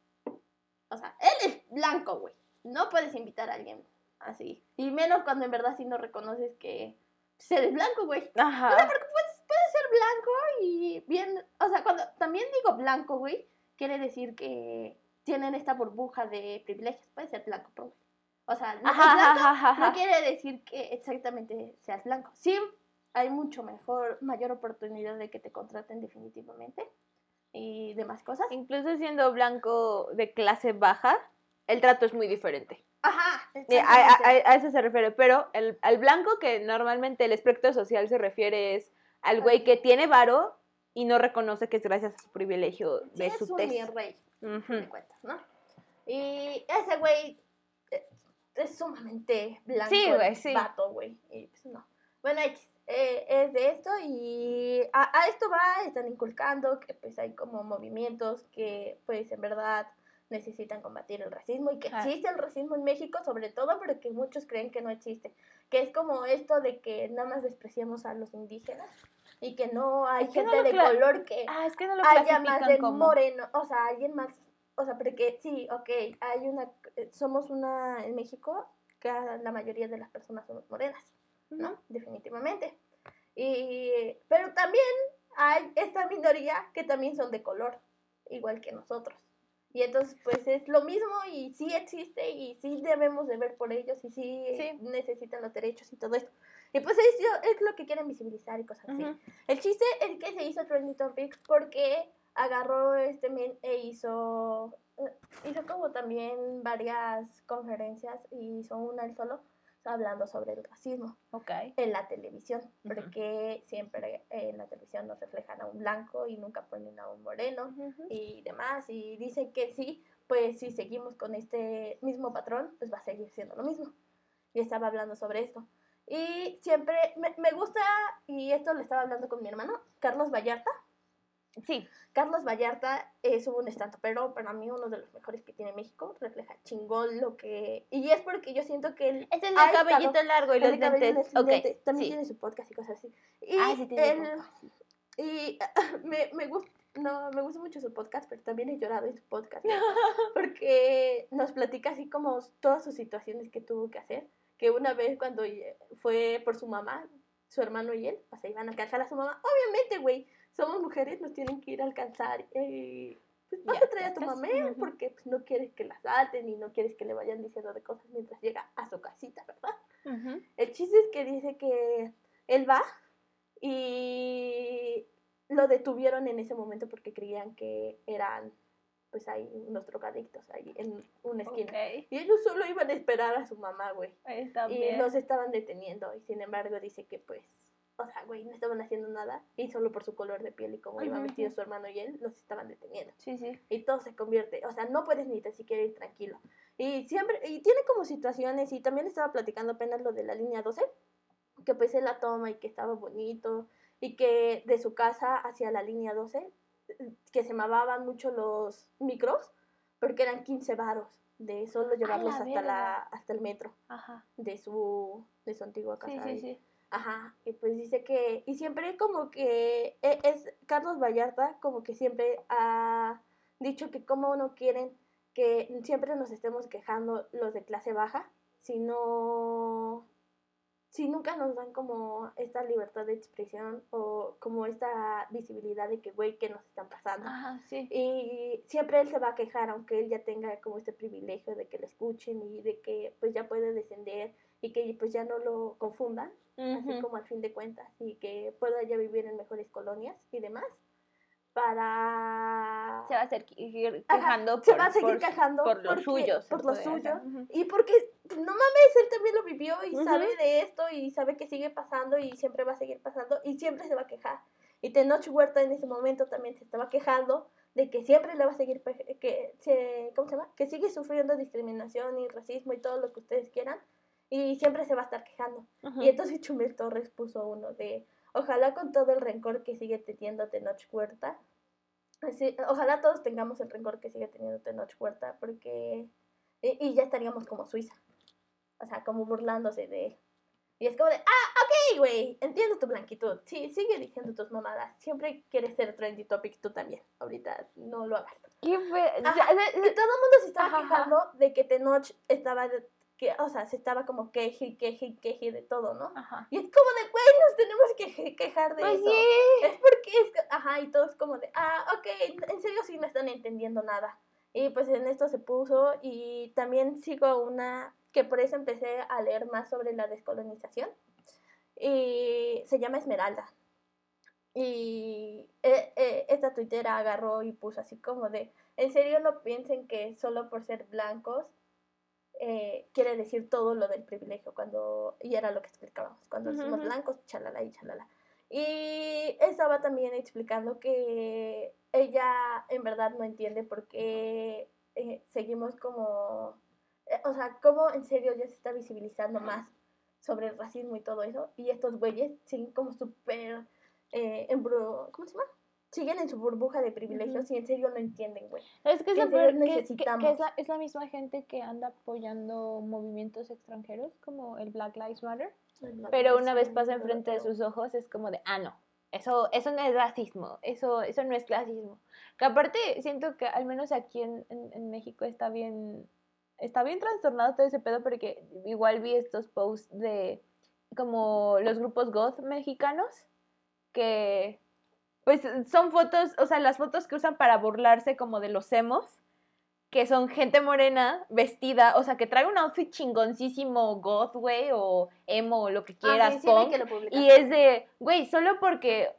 o sea, él es blanco, güey. No puedes invitar a alguien así. Y menos cuando en verdad sí no reconoces que pues, eres blanco, güey. Ajá. Porque puedes, puedes ser blanco y bien, o sea, cuando también digo blanco, güey, quiere decir que tienen esta burbuja de privilegios. Puede ser blanco, pero. O sea, no, Ajá, blanco ajá, ajá. no quiere decir que exactamente seas blanco. Sí, hay mucho mejor, mayor oportunidad de que te contraten definitivamente y demás cosas. Incluso siendo blanco de clase baja, el trato es muy diferente. Ajá, Eh, A, a- a- a eso se refiere, pero el, al blanco que normalmente el espectro social se refiere es al güey que tiene varo y no reconoce que es gracias a su privilegio de Sí, su es un rey, Ujú. de cuentas, ¿no? Y ese güey eh, es sumamente blanco. Sí, güey, sí. Vato, güey. Y pues no. Bueno, eh, es de esto y a, a esto va, están inculcando que pues hay como movimientos que pues en verdad necesitan combatir el racismo y que existe el racismo en México sobre todo pero que muchos creen que no existe que es como esto de que nada más despreciamos a los indígenas y que no hay Es que no gente de color que Ah, es que no lo haya más de como... moreno, o sea, alguien más, o sea, porque sí, ok, hay una, somos una, en México, que la mayoría de las personas somos morenas, ¿no? Ujú. Definitivamente. Y, pero también hay esta minoría que también son de color, igual que nosotros. Y entonces, pues es lo mismo y sí existe y sí debemos de ver por ellos y sí, Sí. necesitan los derechos y todo esto. Y pues es, es lo que quieren visibilizar y cosas así. El chiste es que se hizo Trending Topics porque agarró este men e hizo, eh, hizo como también varias conferencias y hizo una él solo hablando sobre el racismo Ok. en la televisión, porque siempre en la televisión nos reflejan a un blanco y nunca ponen a un moreno Ujú. y demás, y dicen que sí, pues si seguimos con este mismo patrón, pues va a seguir siendo lo mismo. Y estaba hablando sobre esto. Y siempre me, me gusta, y esto le estaba hablando con mi hermano, Carlos Vallarta. Sí, Carlos Vallarta es un pero para mí uno de los mejores que tiene México, refleja chingón lo que... Y es porque yo siento que él... es el de cabellito estado- largo y el los de cabello lentes. de Ok, lentes, También sí. tiene su podcast y cosas así. Y Ah, sí tiene él- y me, me gusta, no, me gusta mucho su podcast, pero también he llorado en su podcast. ¿no? Porque nos platica así como todas sus situaciones que tuvo que hacer. Que una vez cuando lle- fue por su mamá, su hermano y él, o sea, iban a alcanzar a su mamá. Obviamente, güey, somos mujeres, nos tienen que ir a alcanzar. Y pues vas a traer a tu mamá porque pues, no quieres que la salten y no quieres que le vayan diciendo de cosas mientras llega a su casita, ¿verdad? El chiste es que dice que él va y lo detuvieron en ese momento porque creían que eran, pues hay unos drogadictos ahí en una esquina. Y ellos solo iban a esperar a su mamá, güey. Y los estaban deteniendo. Y sin embargo dice que pues, o sea, güey, no estaban haciendo nada. Y solo por su color de piel y cómo vestidos ujú. su hermano y él, los estaban deteniendo Sí, sí. y todo se convierte, o sea, no puedes ni tan siquiera ir tranquilo. Y siempre, y tiene como situaciones, y también estaba platicando apenas lo de la línea 12, que pues él la toma y que estaba bonito, y que de su casa hacia la línea 12, eh, que se mamaban mucho los micros, porque eran 15 varos de solo llevarlos la hasta, la, hasta el metro Ajá. de su, de su antigua casa. Sí, sí, sí. Ajá, y pues dice que, y siempre como que e- es Carlos Vallarta, como que siempre ha dicho que como no quieren que siempre nos estemos quejando los de clase baja, si no, si nunca nos dan como esta libertad de expresión o como esta visibilidad de que, güey, ¿qué nos están pasando? Ajá, sí. Y siempre él se va a quejar, aunque él ya tenga como este privilegio de que lo escuchen y de que pues ya puede descender y que pues ya no lo confundan, así como al fin de cuentas, y que pueda ya vivir en mejores colonias y demás, para... Se va a seguir Ajá, quejando se por, va a seguir por- quejando por lo porque- suyo. se por lo puede suyo, hacer. Ujú. y porque, no mames, él también lo vivió y sabe de esto y sabe que sigue pasando y siempre va a seguir pasando y siempre se va a quejar. Y Tenoch Huerta en ese momento también se estaba quejando de que siempre le va a seguir, que se, ¿cómo se llama? Que sigue sufriendo discriminación y racismo y todo lo que ustedes quieran y siempre se va a estar quejando. Y entonces Chumel Torres puso uno de, ojalá con todo el rencor que sigue teniendo Tenoch Huerta, así, ojalá todos tengamos el rencor que sigue teniendo Tenoch Huerta, porque, y, y ya estaríamos como Suiza, o sea, como burlándose de él. Y es como de, ah, ok, güey, entiendo tu blanquitud. Sí, sigue diciendo tus mamadas. Siempre quieres ser trendy topic tú también. Ahorita no lo hagas. ¿Qué fue? Ajá, Y todo el mundo se ajá. quejando de que Tenoch estaba, de- que, o sea, se estaba como queje, queje, queje de todo, ¿no? Ajá. Y es como de, güey, nos tenemos que quejar de Pues eso. sí. Es porque es, ajá, y todo es como de, ah, ok, en serio sí no están entendiendo nada. Y pues en esto se puso y también sigo una que por eso empecé a leer más sobre la descolonización. Y se llama Esmeralda. Y eh, eh, esta tuitera agarró y puso así como de, en serio no piensen que solo por ser blancos eh, quiere decir todo lo del privilegio, cuando, y era lo que explicábamos, cuando Ujú, decimos ujú. blancos, chalala y chalala. Y estaba también explicando que ella en verdad no entiende por qué eh, seguimos como, eh, o sea, cómo en serio ya se está visibilizando más sobre el racismo y todo eso, y estos güeyes siguen como súper, eh, embru- ¿cómo se llama? Siguen en su burbuja de privilegios y en serio no entienden, güey. Es que es, peor, que- que- es, la, es la misma gente que anda apoyando movimientos extranjeros como el Black Lives Matter, pero una vez pasa enfrente de sus ojos es como de, ah, no, eso, eso no es racismo, eso, eso no es clasismo. Que aparte siento que al menos aquí en, en, en México está bien, está bien trastornado todo ese pedo porque igual vi estos posts de como los grupos goth mexicanos que pues son fotos, o sea, las fotos que usan para burlarse como de los emos, que son gente morena vestida, o sea, que trae un outfit chingoncísimo goth, güey, o emo, o lo que quieras, Ah, sí, sí, vi punk, que lo publicaste. y es de, güey, solo porque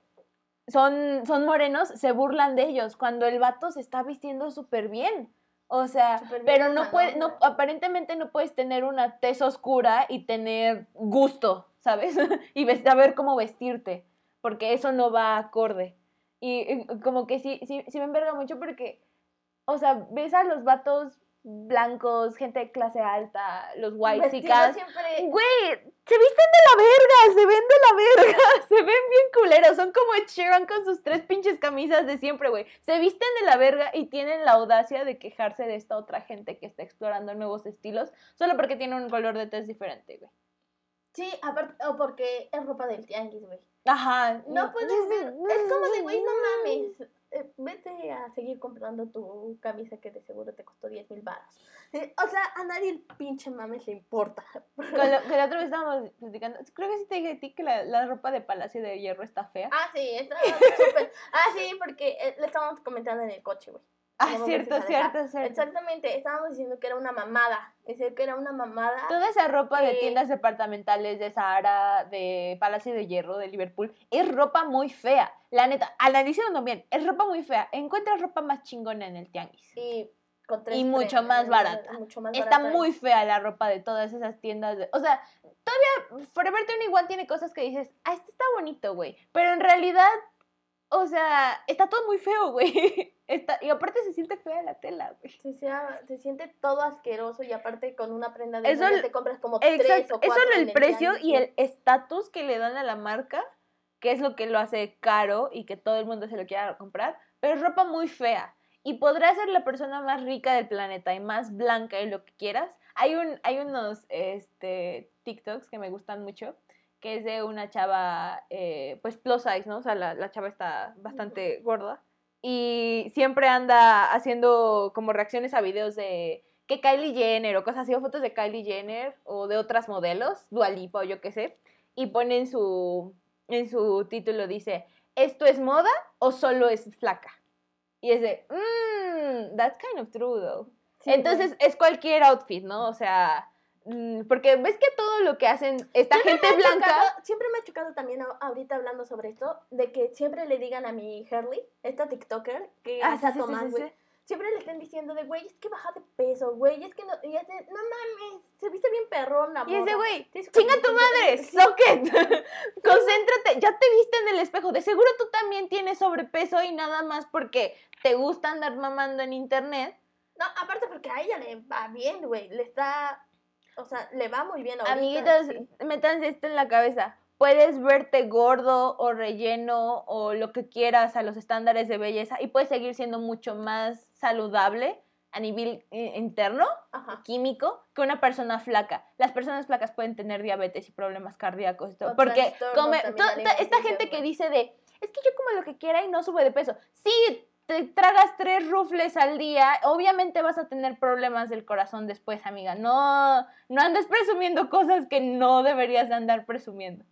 son, son morenos se burlan de ellos, cuando el vato se está vistiendo súper bien. O sea, pero no puede, no, aparentemente no puedes tener una tez oscura y tener gusto, ¿sabes? y ves- saber cómo vestirte, porque eso no va acorde. Y, y como que sí, sí, sí me enverga mucho porque, o sea, ves a los vatos blancos, gente de clase alta, los white Vestidos siempre... Güey, se visten de la verga, se ven de la verga, se ven bien culeros, son como Ed Sheeran con sus tres pinches camisas de siempre, güey. Se visten de la verga y tienen la audacia de quejarse de esta otra gente que está explorando nuevos estilos, solo porque tiene un color de tez diferente, güey. Sí, aparte, o porque es ropa del tianguis, güey. Ajá. No puedes ser, es como de, güey, no mames. eh, vete a seguir comprando tu camisa que de seguro te costó 10 mil baros. Eh, O sea, a nadie el pinche mames le importa. Con lo- que la otra vez estábamos platicando, creo que sí te dije a ti que la, la ropa de Palacio de Hierro está fea. Ah, sí, está súper. Ah, sí, porque eh, le estábamos comentando en el coche, güey. Ah, cierto, cierto, cierto. Exactamente, estábamos diciendo que era una mamada. Es decir, que era una mamada. Toda esa ropa de tiendas departamentales de Sahara, de Palacio de Hierro, de Liverpool, es ropa muy fea. La neta, analicéndolo bien, es ropa muy fea. Encuentras ropa más chingona en el tianguis. Y, con tres Y mucho más barata. Mucho más Está barata. muy fea la ropa de todas esas tiendas. De... O sea, todavía Forever 21 tiene cosas que dices, ah, este está bonito, güey. Pero en realidad, o sea, está todo muy feo, güey. Está... Y aparte se siente fea la tela, güey. Se, sea- se siente todo asqueroso y aparte con una prenda de Eso el- te compras como tres Exacto, o es cuatro en el precio y el estatus que le dan a la marca, que es lo que lo hace caro y que todo el mundo se lo quiera comprar, pero es ropa muy fea. Y podrá ser la persona más rica del planeta y más blanca y lo que quieras. Hay, un, hay unos este, TikToks que me gustan mucho, que es de una chava, eh, pues plus size, ¿no? O sea, la, la chava está bastante gorda. Y siempre anda haciendo como reacciones a videos de que Kylie Jenner o cosas así, o fotos de Kylie Jenner o de otras modelos, Dualipa o yo qué sé, y pone en su, en su título, dice, ¿esto es moda o solo es flaca? Y es de, mmm, that's kind of true though. Sí, Entonces es cualquier outfit, ¿no? O sea, porque ves que todo lo que hacen esta Siempre gente blanca... chocado- siempre me ha chocado también ahorita hablando sobre esto, de que siempre le digan a mi Herly, esta TikToker, que Ah, sí, sí, sí, güey, sí. siempre le están diciendo de, güey, es que baja de peso, güey, es que no, y no mames, se viste bien perrón la Y es de, morra". güey, chinga tu madre, Sí. sock it. Concéntrate, ya te viste en el espejo. De seguro tú también tienes sobrepeso y nada más porque te gusta andar mamando en internet. No, aparte porque a ella le va bien, güey, le está, o sea, le va muy bien ahorita. Amiguitos, sí. métanse esto en la cabeza. Puedes verte gordo o relleno o lo que quieras a los estándares de belleza y puedes seguir siendo mucho más saludable a nivel eh, interno, Ajá. químico, que una persona flaca. Las personas flacas pueden tener diabetes y problemas cardíacos y todo. Porque come, esta gente que dice de, es que yo como lo que quiera y no sube de peso. Sí, te tragas tres rufles al día, obviamente vas a tener problemas del corazón después, amiga. No, no andes presumiendo cosas que no deberías de andar presumiendo.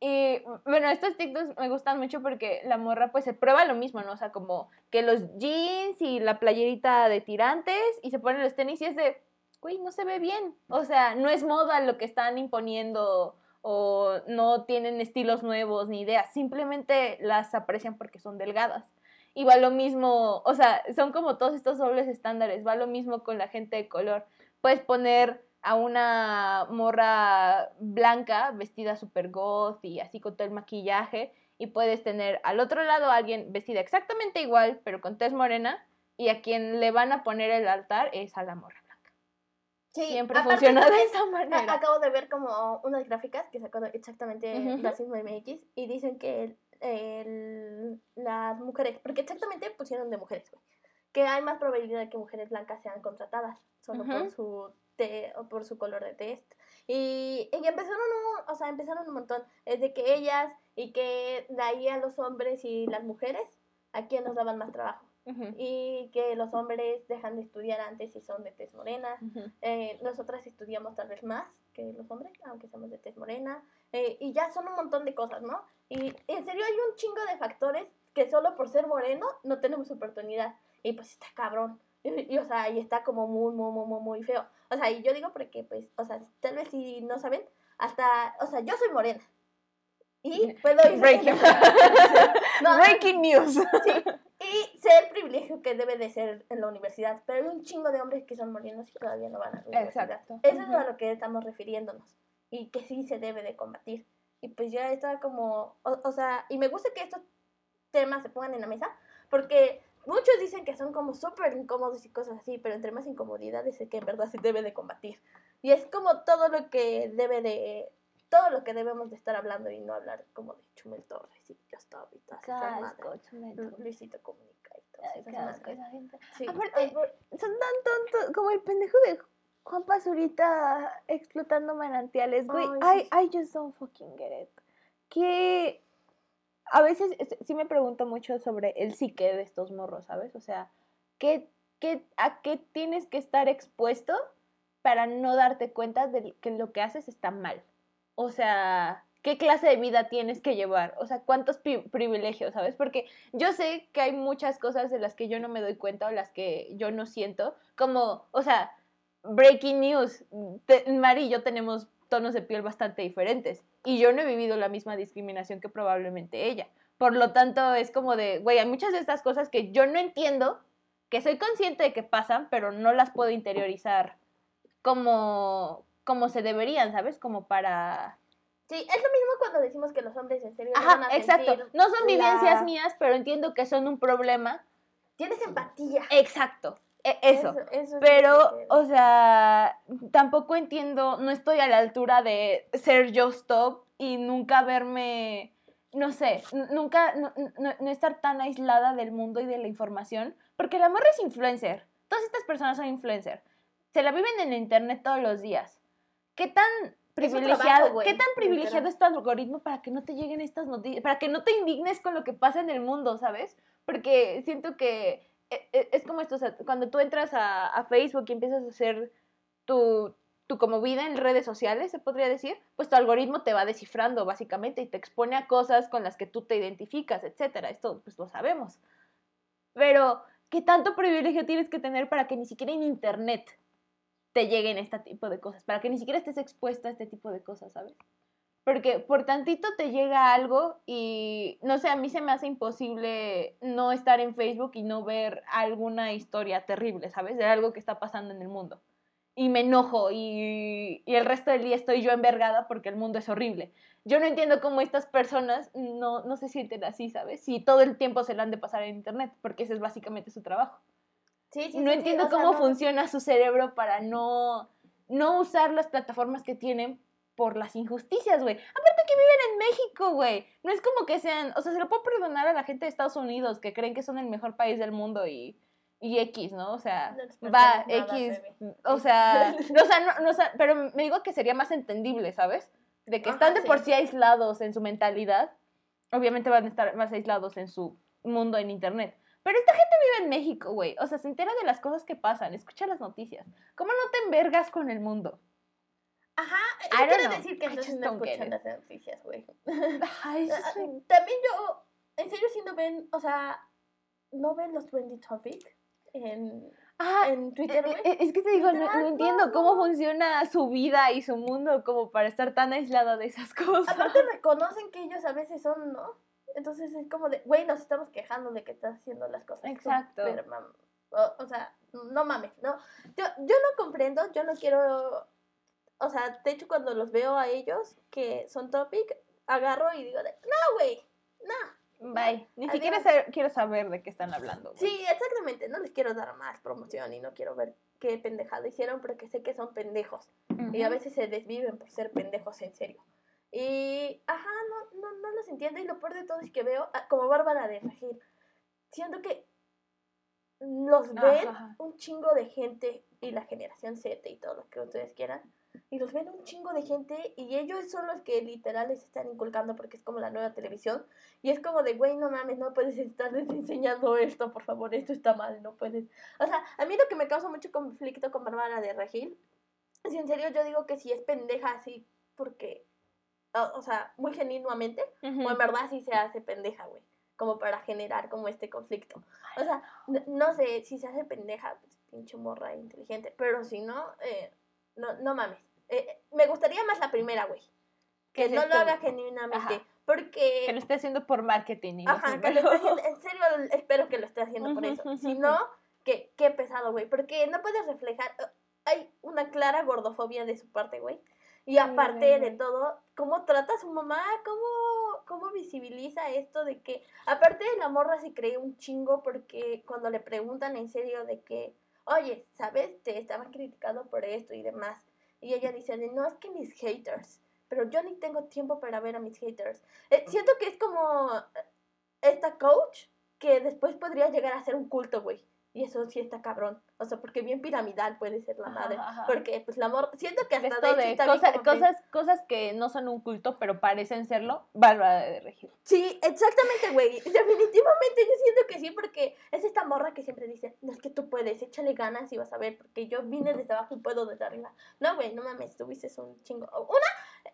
Y bueno, estos TikToks me gustan mucho porque la morra pues se prueba lo mismo, ¿no? O sea, como que los jeans y la playerita de tirantes y se ponen los tenis y es de, güey, no se ve bien. O sea, no es moda lo que están imponiendo o no tienen estilos nuevos ni ideas, simplemente las aprecian porque son delgadas. Y va lo mismo, o sea, son como todos estos dobles estándares, va lo mismo con la gente de color. Puedes poner a una morra blanca vestida super goth y así con todo el maquillaje y puedes tener al otro lado a alguien vestida exactamente igual pero con tez morena y a quien le van a poner el altar es a la morra blanca. Sí, Siempre funciona de esa manera. Acabo de ver como unas gráficas que sacó exactamente Ujú. Racismo MX y dicen que el- las mujeres, porque exactamente pusieron de mujeres, güey, que hay más probabilidad de que mujeres blancas sean contratadas solo por su te- o por su color de test. Y, y empezaron, un, o sea, empezaron un montón, es de que ellas y que de ahí a los hombres y las mujeres, a quién nos daban más trabajo. Ujú, Y que los hombres dejan de estudiar antes si son de tez morena, ujú. eh, nosotras estudiamos tal vez más que los hombres, aunque somos de tez morena, eh, y ya son un montón de cosas, ¿no? Y en serio hay un chingo de factores que solo por ser moreno no tenemos oportunidad. Y pues está cabrón. Y, y, o sea, y está como muy, muy, muy, muy, feo. O sea, y yo digo porque, pues, o sea, tal vez si no saben, hasta, o sea, yo soy morena. Y puedo ir... Breaking. No, Breaking news. Sí, y sé el privilegio que debe de ser en la universidad, pero hay un chingo de hombres que son morenos y todavía no van a la universidad. Exacto. Eso es Ujú. a lo que estamos refiriéndonos y que sí se debe de combatir. Y pues ya está como, o, o sea, y me gusta que estos temas se pongan en la mesa, porque muchos dicen que son como súper incómodos y cosas así, pero entre más incomodidades es que en verdad se debe de combatir. Y es como todo lo que debe de, todo lo que debemos de estar hablando y no hablar como de Chumel Torres y Just y todas Chumel. Lu- Luisito Comunica y todas esas esa gente. Sí. Aparte- Son tan tontos como el pendejo de Juan Pazurita explotando manantiales, güey. Ay, I, I just don't fucking get it. Que a veces es- sí me pregunto mucho sobre el psique de estos morros, ¿sabes? O sea, ¿qué, qué, ¿a qué tienes que estar expuesto para no darte cuenta de que lo que haces está mal? O sea, ¿qué clase de vida tienes que llevar? O sea, ¿cuántos pri- privilegios, sabes? Porque yo sé que hay muchas cosas de las que yo no me doy cuenta o las que yo no siento, como, o sea, breaking news, Mari y yo tenemos tonos de piel bastante diferentes y yo no he vivido la misma discriminación que probablemente ella. Por lo tanto, es como de, güey, hay muchas de estas cosas que yo no entiendo, que soy consciente de que pasan, pero no las puedo interiorizar como, como se deberían, ¿sabes? Como para... Sí, es lo mismo cuando decimos que los hombres en serio no van Ajá, a exacto. No son vivencias la- mías, pero entiendo que son un problema. Tienes empatía. Exacto. e- Eso. Pero, o sea, tampoco entiendo, no estoy a la altura de ser yo stop y nunca verme, no sé, nunca, no, no- no estar tan aislada del mundo y de la información, porque la morra es influencer. Todas estas personas son influencer. Se la viven en internet todos los días. ¿Qué tan privilegiado, trabajo, qué tan privilegiado literal. es tu algoritmo para que no te lleguen estas noticias, para que no te indignes con lo que pasa en el mundo, ¿sabes? Porque siento que e- e- es como esto, o sea, cuando tú entras a, a Facebook y empiezas a hacer tu, tu como vida en redes sociales, se podría decir, pues tu algoritmo te va descifrando básicamente y te expone a cosas con las que tú te identificas, etcétera. Esto pues lo sabemos. Pero, ¿qué tanto privilegio tienes que tener para que ni siquiera en internet te lleguen este tipo de cosas? Para que ni siquiera estés expuesta a este tipo de cosas, ¿sabes? Porque por tantito te llega algo y no sé, a mí se me hace imposible no estar en Facebook y no ver alguna historia terrible, ¿sabes? De algo que está pasando en el mundo. Y me enojo y, y el resto del día estoy yo envergada porque el mundo es horrible. Yo no entiendo cómo estas personas no, no se sienten así, ¿sabes? Si todo el tiempo se la han de pasar en Internet, porque ese es básicamente su trabajo. Sí, sí, No sí, entiendo sea, cómo no- funciona su cerebro para no, no usar las plataformas que tienen por las injusticias, güey. Aparte que viven en México, güey. No es como que sean, o sea, se lo puedo perdonar a la gente de Estados Unidos que creen que son el mejor país del mundo y, y X, ¿no? O sea, No va nada, X, o sea, no, o sea, no, no, o sea, pero me digo que sería más entendible, ¿sabes? De que Ajá, están de por sí aislados en su mentalidad, obviamente van a estar más aislados en su mundo en internet. Pero esta gente vive en México, güey. O sea, se entera de las cosas que pasan, escucha las noticias. ¿Cómo no te envergas con el mundo? Ajá, I know. decir que I entonces no escuchan las noticias, güey. Ay, Ah, ah, También yo, en serio, si no ven, o sea, no ven los trendy topic en, ah, en Twitter, güey. Eh, eh, Es que te digo, no, no entiendo cómo funciona su vida y su mundo como para estar tan aislada de esas cosas. Aparte reconocen que ellos a veces son, ¿no? Entonces es como de, güey, nos estamos quejando de que estás haciendo las cosas. Exacto. mam- o, o sea, no mames, ¿no? Yo, yo no comprendo, yo no quiero, o sea, de hecho cuando los veo a ellos que son topic, agarro y digo de, no, güey, no. Bye. Ni Adiós. siquiera quiero saber de qué están hablando. Sí, exactamente, no les quiero dar más promoción y no quiero ver qué pendejada hicieron porque sé que son pendejos. Y a veces se desviven por ser pendejos en serio. Y, ajá, no, no, no los entiendo. Y lo peor de todo es que veo, como Bárbara de Regil, siento que los ven Ajá. un chingo de gente y la generación Z y todo lo que ustedes quieran. Y los ven un chingo de gente y ellos son los que literal les están inculcando porque es como la nueva televisión. Y es como de, güey, no mames, no puedes estarles enseñando esto, por favor, esto está mal, no puedes. O sea, a mí lo que me causa mucho conflicto con Bárbara de Regil si en serio yo digo que si es pendeja así porque, o, o sea, muy genuinamente, o en verdad sí se hace pendeja, güey, como para generar como este conflicto. O sea, no sé, si se hace pendeja, pues pinche morra inteligente, pero si no, eh, no, no mames. Eh, eh, me gustaría más la primera, güey, que no lo esto? haga genuinamente, Ajá. porque... Que lo esté haciendo por marketing. Y Ajá, que lo esté haciendo, en serio espero que lo esté haciendo por eso. Si no, que qué pesado, güey. Porque no puedes reflejar. Hay una clara gordofobia de su parte, güey. Y aparte de todo, cómo trata a su mamá, cómo, cómo visibiliza esto de que, aparte de la morra se cree un chingo porque cuando le preguntan en serio de que, oye, ¿sabes? Te estaban criticando por esto y demás. Y ella dice, de, no, es que mis haters, pero yo ni tengo tiempo para ver a mis haters. Eh, siento que es como esta coach que después podría llegar a ser un culto, güey. Y eso sí está cabrón. O sea, porque bien piramidal puede ser la Ajá, madre. ajá. Porque, pues, la amor, siento que hasta esto de hecho de cosa- como que- cosas, cosas que no son un culto, pero parecen serlo, Bárbara de Regil. Sí, exactamente, güey. Definitivamente yo siento que sí, porque es esta morra que siempre dice, no es que tú puedes, échale ganas y vas a ver, porque yo vine desde abajo y puedo desde arriba. No, güey, no mames, tuviste un chingo. Una,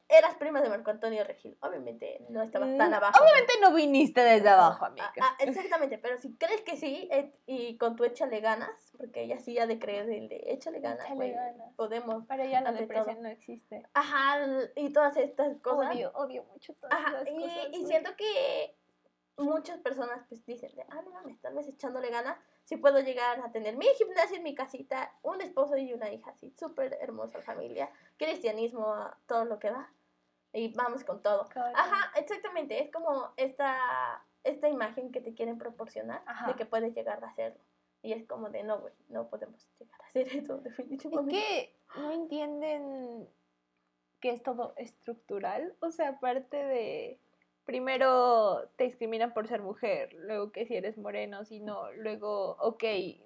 eras prima de Marco Antonio Regil. Obviamente no estabas tan Mm, abajo. Obviamente no viniste desde abajo, amiga. Ah, ah, exactamente, pero si crees que sí, eh, y con tu échale ganas, porque ella sí ha de creer el de échale ganas, Échale ganas. podemos. Para ella la depresión todo. no existe. Ajá, y todas estas cosas. Odio, odio mucho todas Ajá, y, cosas. y güey. siento que muchas personas pues dicen, de, ah, no mames, tal vez echándole ganas, sí puedo llegar a tener mi gimnasio en mi casita, un esposo y una hija así, súper hermosa familia, cristianismo, todo lo que da, y vamos con todo. Ajá, exactamente, es como esta, esta imagen que te quieren proporcionar Ajá. de que puedes llegar a hacerlo. Y es como de, no, güey, no podemos llegar a hacer eso, Es definitivamente. que no entienden que es todo estructural. O sea, aparte de. Primero te discriminan por ser mujer, luego que si eres moreno, si no, luego, ok,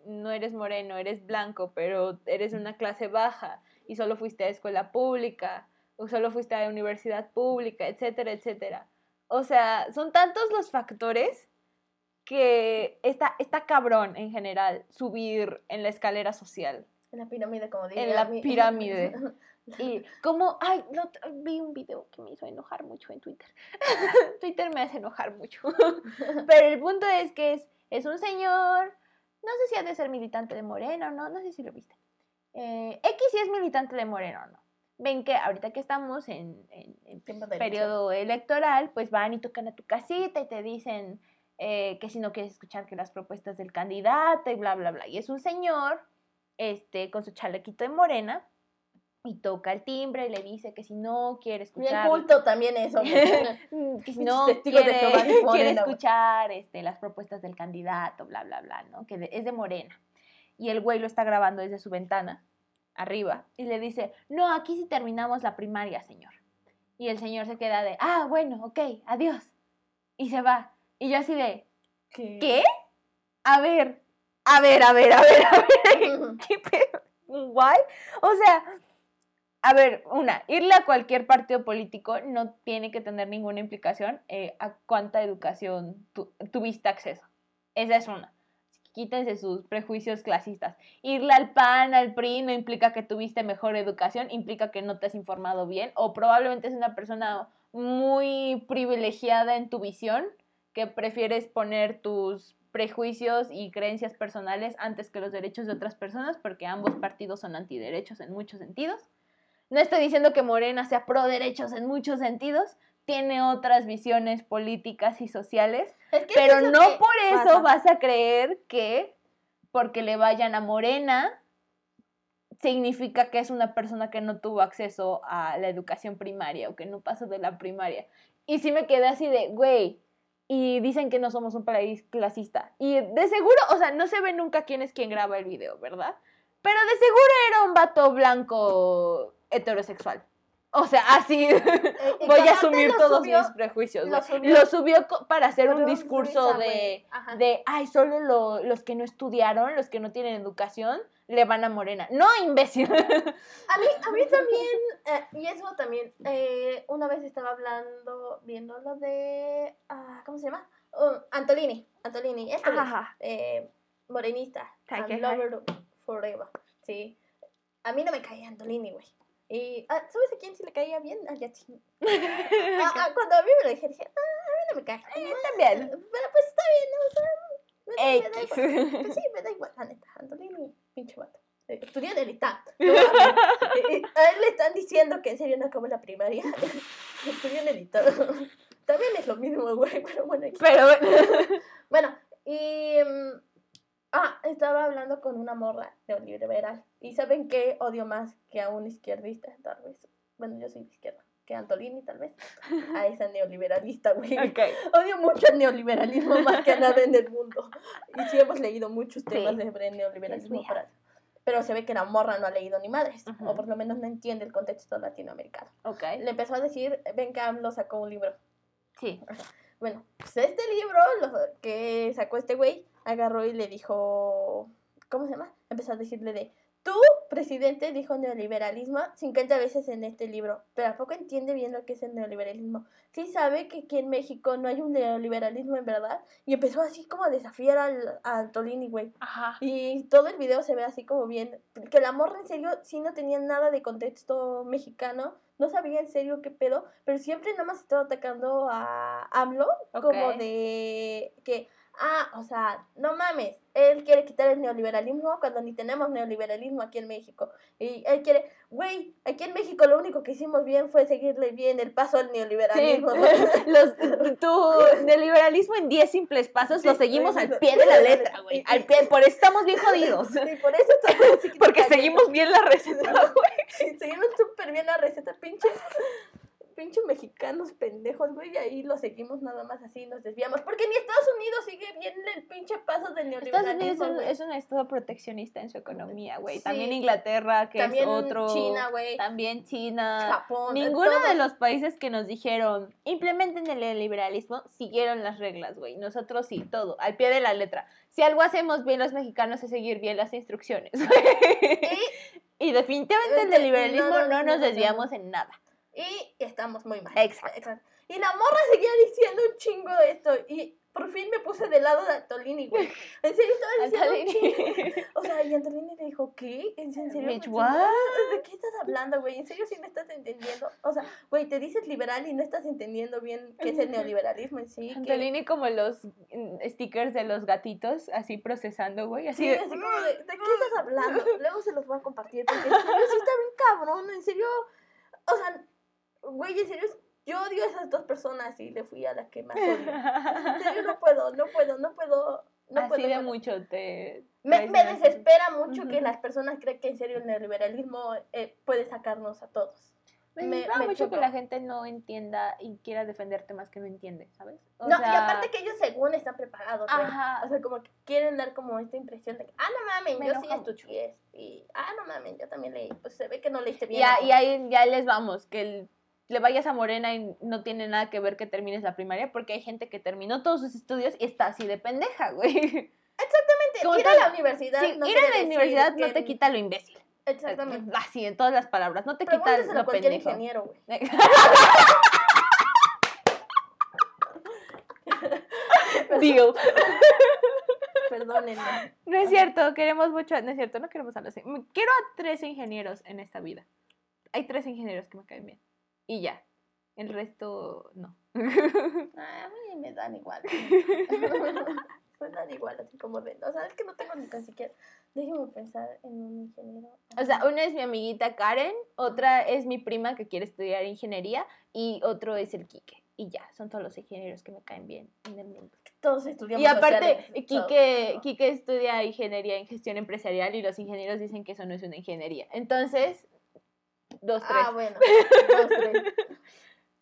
no eres moreno, eres blanco, pero eres una clase baja y solo fuiste a escuela pública, o solo fuiste a universidad pública, etcétera, etcétera. O sea, son tantos los factores que está, está cabrón en general subir en la escalera social. En la pirámide, como diría En la mi- pirámide. Y como, ay, no, vi un video que me hizo enojar mucho en Twitter. Twitter me hace enojar mucho. Pero el punto es que es, es un señor, no sé si ha de ser militante de Moreno, no, no sé si lo viste. Eh, X si es militante de Moreno no. Ven que ahorita que estamos en, en- en periodo electoral, pues van y tocan a tu casita y te dicen eh, que si no quieres escuchar que las propuestas del candidato y bla, bla, bla. Y es un señor este, con su chalequito de morena y toca el timbre y le dice que si no quiere Bien escuchar culto también eso. Mm, que si no quiere, de escuchar este, las propuestas del candidato, bla, bla, bla, ¿no? Que de- es de Morena. Y el güey lo está grabando desde su ventana, arriba, y le dice, no, aquí sí terminamos la primaria, señor. Y el señor se queda de, ah, bueno, ok, adiós. Y se va. Y yo así de, ¿qué? A ver, A ver, a ver, a ver, a ver. ¿Qué pedo? ¿Guay? O sea, a ver, una, irle a cualquier partido político no tiene que tener ninguna implicación eh, a cuánta educación tu- tuviste acceso. Esa es una. Quítense sus prejuicios clasistas. Irle al PAN, al PRI, no implica que tuviste mejor educación, implica que no te has informado bien o probablemente es una persona muy privilegiada en tu visión que prefieres poner tus prejuicios y creencias personales antes que los derechos de otras personas porque ambos partidos son antiderechos en muchos sentidos. No estoy diciendo que Morena sea pro derechos en muchos sentidos, tiene otras visiones políticas y sociales, Es que pero es no por eso pasa. vas a creer que porque le vayan a Morena significa que es una persona que no tuvo acceso a la educación primaria o que no pasó de la primaria. Y sí me quedé así de, güey, y dicen que no somos un país clasista. Y de seguro, o sea, no se ve nunca quién es quien graba el video, ¿verdad? Pero de seguro era un vato blanco heterosexual. O sea, así voy a asumir todos subió- mis prejuicios. lo subió Lo subió co- para hacer un discurso de, de, ay, solo lo- los que no estudiaron, los que no tienen educación, le van a Morena. No, imbécil. A mí, a mí también, eh, y eso también, eh, una vez estaba hablando, viendo lo de, ah, ¿cómo se llama? Um, Antolini, Antolini, este eh, morenista, I'm lover forever, sí. A mí no me caía Antolini, güey. Y, ah, ¿sabes a quién sí le caía bien? A Yachín. Ah, ah, cuando a mí me lo dije, dije, ah, a mí no me cae. Eh, también. Pero pues está bien, ¿no? O sea, me, me da igual. Pues sí, me da igual, la neta. Antolini, pinche vato. Estudió en el. No. Eh, eh, a él le están diciendo que en serio no acabó la primaria. Estudió en el. También es lo mismo, güey, pero bueno. aquí- Pero Bueno, y... mm, Ah, estaba hablando con una morra neoliberal. ¿Y saben qué odio más que a un izquierdista, tal vez? Bueno, yo soy de izquierda. Que a Antolini, tal vez. A esa neoliberalista, güey. Ok. Odio mucho el neoliberalismo más que nada en el mundo. Y sí hemos leído muchos temas Sí. sobre el neoliberalismo. Pero se ve que la morra no ha leído ni madres. Ujú. O por lo menos no entiende el contexto latinoamericano. Ok. Le empezó a decir, ven que AMLO sacó un libro. Sí. Bueno, pues este libro lo que sacó este güey, agarró y le dijo, ¿cómo se llama? Empezó a decirle de, tú, presidente, dijo neoliberalismo 50 veces en este libro, pero ¿a poco entiende bien lo que es el neoliberalismo? Sí sabe que aquí en México no hay un neoliberalismo en verdad, y empezó así como a desafiar al, a Antolini, güey. Ajá. Y todo el video se ve así como bien, que la morra en serio sí no tenía nada de contexto mexicano, no sabía en serio qué pedo, pero siempre nada más estaba atacando a AMLO como de que, ah, o sea, no mames, él quiere quitar el neoliberalismo cuando ni tenemos neoliberalismo aquí en México. Y él quiere, güey, aquí en México lo único que hicimos bien fue seguirle bien el paso al Sí. neoliberalismo. Los, tu neoliberalismo en 10 simples pasos lo Sí, seguimos güey, al pie de la letra, güey. Al pie, por eso estamos bien jodidos. Por eso estamos Porque seguimos bien la receta, güey. Sí, seguimos súper bien la receta, pinche. Pinche mexicanos pendejos, güey, y ahí lo seguimos nada más así, nos desviamos. Porque ni Estados Unidos sigue bien el pinche paso del Estados Unidos neoliberalismo, es un, güey. es un estado proteccionista en su economía, güey. Sí. También Inglaterra, que También es otro. China, güey. También China. Japón. Ninguno de los países que nos dijeron implementen el neoliberalismo siguieron las reglas, güey. Nosotros sí, todo, al pie de la letra. Si algo hacemos bien los mexicanos es seguir bien las instrucciones. Y, y definitivamente el Este, neoliberalismo no, no, no, no nos desviamos en nada. Y estamos muy mal. Exacto. Y la morra seguía diciendo un chingo de esto. Y por fin me puse del lado de Antolini, güey. En serio estaba diciendo un chingo. O sea, y Antolini le dijo, ¿qué? ¿En serio? ¿De qué estás hablando, güey? ¿En serio sí me estás entendiendo? O sea, güey, te dices liberal y no estás entendiendo bien qué es el neoliberalismo en sí. que- Antolini como los mm, stickers de los gatitos, así procesando, güey. Así Sí, de- así como de, ¿de qué estás hablando? Luego se los voy a compartir porque en serio sí está bien cabrón, en serio, o sea, güey, en serio, yo odio a esas dos personas y le fui a la que más odio. En serio no puedo, no puedo, no puedo, no así puedo. de no- mucho te... Me, desespera mucho que las personas creen que en serio el neoliberalismo eh, puede sacarnos a todos. Me me- mucho que la gente no entienda y quiera defender temas que no entiende, ¿sabes? O no, y aparte que ellos según están preparados. Ajá. O sea, como que quieren dar como esta impresión de que, ah, no mames, Me yo sí estudié. Y, ah, no mames, yo también leí. Pues se ve que no leíste bien. ¿no? y ahí ya les vamos, que el- le vayas a Morena y no tiene nada que ver que termines la primaria, porque hay gente que terminó todos sus estudios y está así de pendeja, güey. Exactamente, Como ir a la universidad. Sí, no ir a la universidad no te quita lo imbécil. Exactamente. Así, en todas las palabras. No te quita Pregúntaselo a lo cualquier pendejo. ingeniero, güey. Deal. Perdónenme. No es cierto, queremos mucho. No es cierto, no queremos a los. Quiero a tres ingenieros en esta vida. Hay tres ingenieros que me caen bien. Y ya. El resto, no. Ay, a mí me dan igual. me dan igual, así como de. O sea, es que no tengo ni tan siquiera. Déjenme pensar en un ingeniero. O sea, una es mi amiguita Karen, otra es mi prima que quiere estudiar ingeniería y otro es el Quique. Y ya, son todos los ingenieros que me caen bien en el mundo. todos estudiamos. Y aparte, sociales, Quique. Quique estudia ingeniería en gestión empresarial y los ingenieros dicen que eso no es una ingeniería. Entonces, dos, tres. Ah, bueno. dos, tres.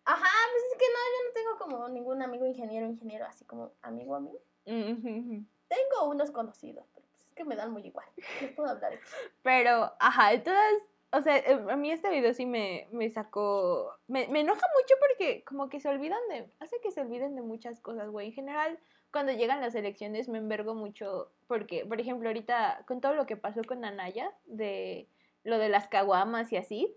Ajá, pues es que no, yo no tengo como ningún amigo ingeniero, ingeniero, así como amigo a mí. Tengo unos conocidos, pero pues es que me dan muy igual. Les puedo hablar. Pero, ajá, entonces, o sea, eh, a mí este video sí me, me sacó, me, me enoja mucho porque como que se olvidan de, hace que se olviden de muchas cosas, güey. En general, cuando llegan las elecciones me envergo mucho porque, por ejemplo, ahorita con todo lo que pasó con Anaya, de lo de las caguamas y así.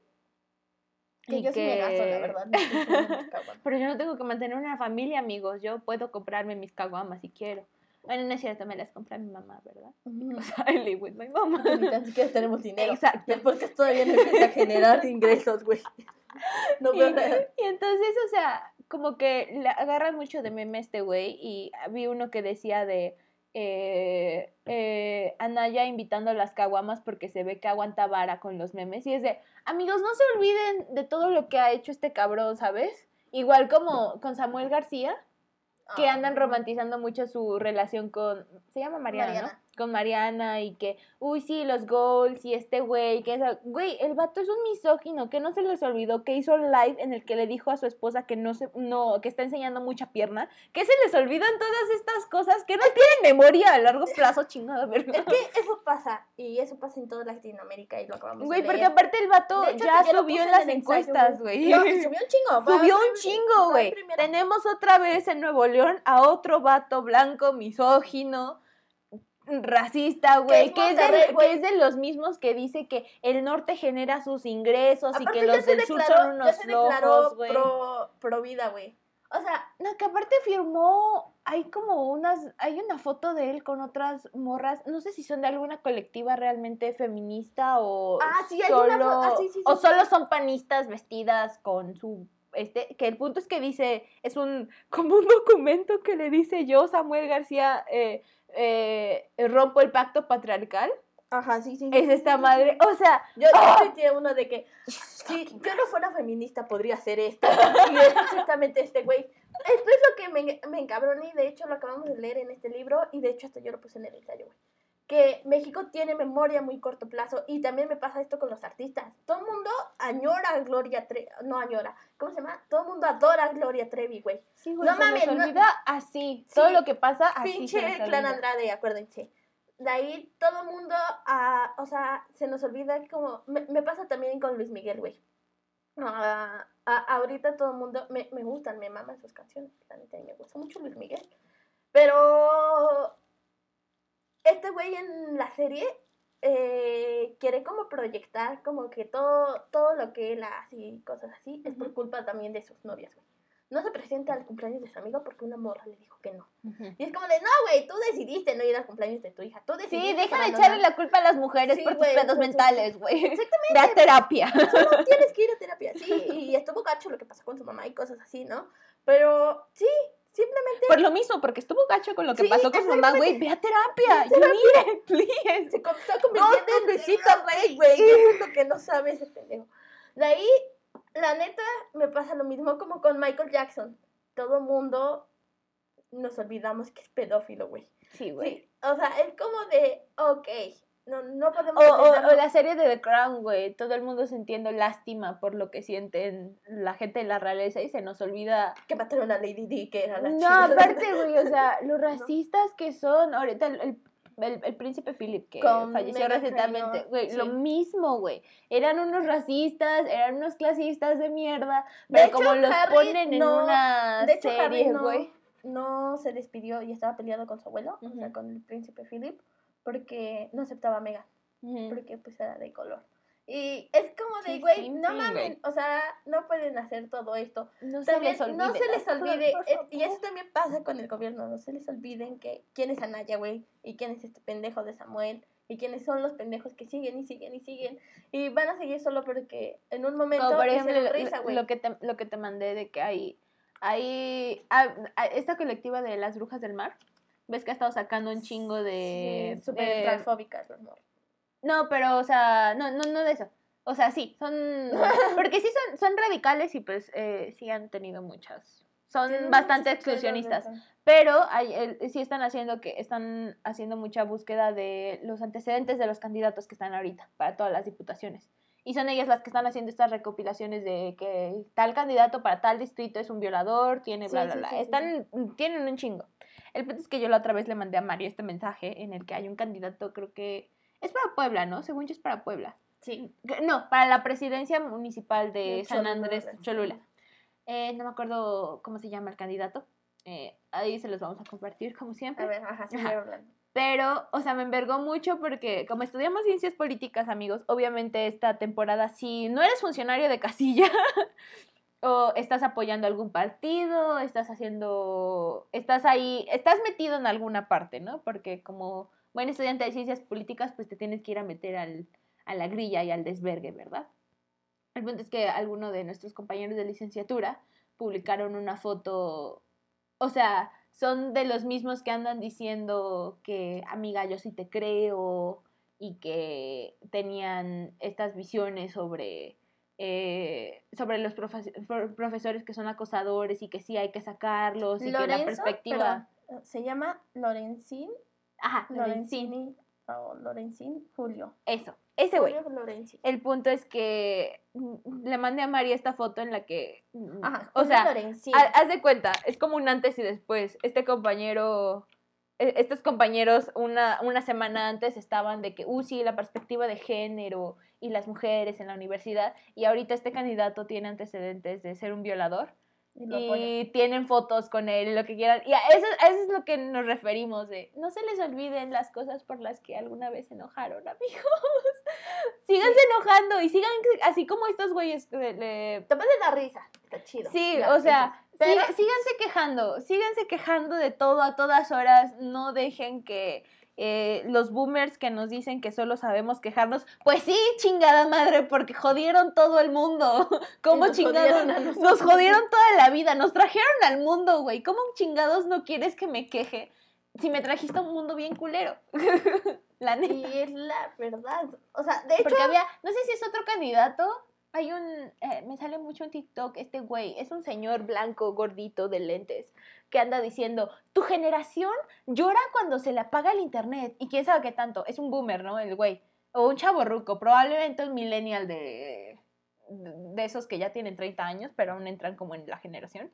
Que y yo sí me gasto, la que- verdad. no. Pero yo no tengo que mantener una familia, amigos. Yo puedo comprarme mis caguamas si quiero. Bueno, no es cierto, me las compra mi mamá, ¿verdad? Ujú. O sea, I live with my. Porque ni tan siquiera tenemos dinero. Exacto. Podcast todavía no empieza a generar ingresos, güey. No Y, y entonces, o sea, como que le agarran mucho de meme este güey y vi uno que decía de eh, eh, Anaya invitando a las caguamas porque se ve que aguanta vara con los memes y es de, amigos, no se olviden de todo lo que ha hecho este cabrón, ¿sabes? Igual como con Samuel García, que Ah. andan romantizando mucho su relación con, se llama Mariana, ¿no? Con Mariana y que, uy, sí, los goals y este güey, que es, güey, el vato es un misógino, que no se les olvidó que hizo live en el que le dijo a su esposa que no se, no, que está enseñando mucha pierna, que se les olvidan todas estas cosas, que no tienen memoria a largo plazo, chingada, verga. Es que eso pasa, y eso pasa en toda Latinoamérica y lo acabamos Güey, porque aparte el vato hecho, ya subió en las encuestas, güey. No, subió un chingo. Subió un chingo, güey. Tenemos otra vez en Nuevo León a otro vato blanco, misógino, racista, güey, que, es de, güey. que es de los mismos que dice que el norte genera sus ingresos y que ya los del sur son ya unos se declaró flojos, güey. pro, pro vida, güey. O sea, No, que aparte firmó, hay como unas, hay una foto de él con otras morras, no sé si son de alguna colectiva realmente feminista o Ah, sí, hay solo, una ah, sí, sí, o solo son panistas vestidas con su, este, que el punto es que dice, es un, como un documento que le dice yo, Samuel García, eh, eh, rompo el pacto patriarcal, ajá, sí, sí. es esta madre, o sea, Yo, ¡Ah! tuiteé uno de que si yo no fuera feminista podría hacer esto. Y es exactamente este güey. Esto es lo que me, me encabrona y de hecho lo acabamos de leer en este libro y de hecho hasta yo lo puse en el ensayo, güey. Que México tiene memoria a muy corto plazo y también me pasa esto con los artistas. Todo el mundo añora a Gloria Trevi, no añora, ¿cómo se llama? Todo el mundo adora a Gloria Trevi, güey. sí, güey, No se mames, no- olvida así, todo Sí, lo que pasa así se Pinche les clan olvida. Andrade, acuérdense. De ahí todo el mundo, ah, o sea, se nos olvida como... Me, me pasa también con Luis Miguel, güey. Ah, ah, ahorita todo el mundo... Me, me gustan, me maman sus canciones. Y me gusta mucho Luis Miguel. Pero... Este güey en la serie eh, quiere como proyectar como que todo, todo lo que él hace y cosas así es por culpa también de sus novias, güey. No se presenta al cumpleaños de su amigo porque una morra le dijo que no. Ujú. Y es como de, no, güey, tú decidiste no ir al cumpleaños de tu hija. Tú decidiste Sí, deja de echarle la culpa a las mujeres Sí, por tus pedos mentales, güey. Exactamente. Ve a terapia. Solo tienes que ir a terapia. Sí, y estuvo gacho lo que pasó con su mamá y cosas así, ¿no? Pero sí, simplemente Por lo mismo, porque estuvo gacho con lo que Sí, pasó con su mamá, güey. Ve a terapia. Need it, please. se está convirtiendo No, en Rey, güey. Es lo que no sabe ese pendejo. De ahí, la neta, me pasa lo mismo como con Michael Jackson. Todo mundo nos olvidamos que es pedófilo, güey. Sí, güey. Sí, o sea, es como de, ok, no, podemos o- o la serie de The Crown, güey. Todo el mundo sintiendo lástima por lo que sienten la gente de la realeza y se nos olvida. que mataron a Lady Di, que era la No, chida. aparte, güey, o sea, los racistas que son. Ahorita el, el, el- el príncipe Philip, que Con falleció recientemente, güey, lo mismo, güey. Eran unos racistas, eran unos clasistas de mierda. De Pero hecho, como los Harry ponen en una De hecho, serie, güey. no se despidió y estaba peleado con su abuelo, o sea, con el príncipe Philip, porque no aceptaba a Megan, Ujú. porque pues era de color. Y es como de, güey, no mamen, o sea, no pueden hacer todo esto. No También no se les olvide, cosas, por eh, y eso también pasa con el gobierno, no se les olviden que quién es Anaya, güey, y quién es este pendejo de Samuel, y quiénes son los pendejos que siguen y siguen y siguen, y van a seguir solo porque en un momento Como por ejemplo lo, risa, lo- que te, lo que te mandé de que hay, hay ah, esta colectiva de las brujas del mar, ves que ha estado sacando un chingo de... Sí, súper transfóbicas, los morros. no, pero o sea, no, no, no de eso. O sea, sí, son... Porque sí son, son radicales y pues eh, sí han tenido muchas... Son Tienen bastante exclusionistas. Pero hay, el- sí están haciendo que están haciendo mucha búsqueda de los antecedentes de los candidatos que están ahorita para todas las diputaciones. Y son ellas las que están haciendo estas recopilaciones de que tal candidato para tal distrito es un violador, tiene bla, Sí, bla, sí, bla. sí, sí, están, tienen un chingo. El punto es que yo la otra vez le mandé a Mario este mensaje en el que hay un candidato, creo que es para Puebla, ¿no? Según yo es para Puebla. Sí. No, para la presidencia municipal de San Andrés. Cholula. Eh, no me acuerdo cómo se llama el candidato. Eh, ahí se los vamos a compartir, como siempre. A ver, ajá, hablando. Pero, o sea, me envergó mucho porque como estudiamos ciencias políticas, amigos, obviamente esta temporada, si no eres funcionario de casilla o estás apoyando algún partido, estás haciendo, estás ahí, estás metido en alguna parte, ¿no? Porque como buen estudiante de ciencias políticas, pues te tienes que ir a meter al, a la grilla y al desvergue, ¿verdad? El punto es que algunos de nuestros compañeros de licenciatura publicaron una foto, o sea, son de los mismos que andan diciendo que, amiga, yo sí te creo, y que tenían estas visiones sobre, eh, sobre los profe- pro- profesores que son acosadores y que sí hay que sacarlos y que la perspectiva... perdón, se llama Lorenzín, Ajá, Lorenzini, Lorenzini, o Lorenzín Julio. Eso, ese güey. El punto es que mm, le mandé a María esta foto en la que, mm, Ajá, o sea, Lorenzini. ha- haz de cuenta, es como un antes y después. Este compañero, e- estos compañeros una, una semana antes estaban de que, uh, sí, la perspectiva de género y las mujeres en la universidad, y ahorita este candidato tiene antecedentes de ser un violador. y. Y tienen fotos con él, y lo que quieran. Y a eso, a eso es lo que nos referimos de, no se les olviden las cosas por las que alguna vez se enojaron, amigos. Síganse enojando y sigan así como estos güeyes le... Te puede dar risa, está chido. Sí, Ya, o sea, pero siga- síganse quejando, síganse quejando de todo a todas horas, no dejen que eh, los boomers que nos dicen que solo sabemos quejarnos, pues sí, chingada madre, porque jodieron todo el mundo. ¿Cómo nos chingados? jodieron Nos jodieron toda la vida, nos trajeron al mundo, güey. ¿Cómo chingados no quieres que me queje si me trajiste a un mundo bien culero? la neta. y es la verdad. O sea, de hecho, Porque había, no sé si es otro candidato. Hay un, eh, me sale mucho en TikTok este güey, es un señor blanco, gordito, de lentes, que anda diciendo, tu generación llora cuando se le apaga el internet. Y quién sabe qué tanto, es un boomer, ¿no? El güey. O un chavo ruco, probablemente un millennial de, de esos que ya tienen 30 años, pero aún entran como en la generación.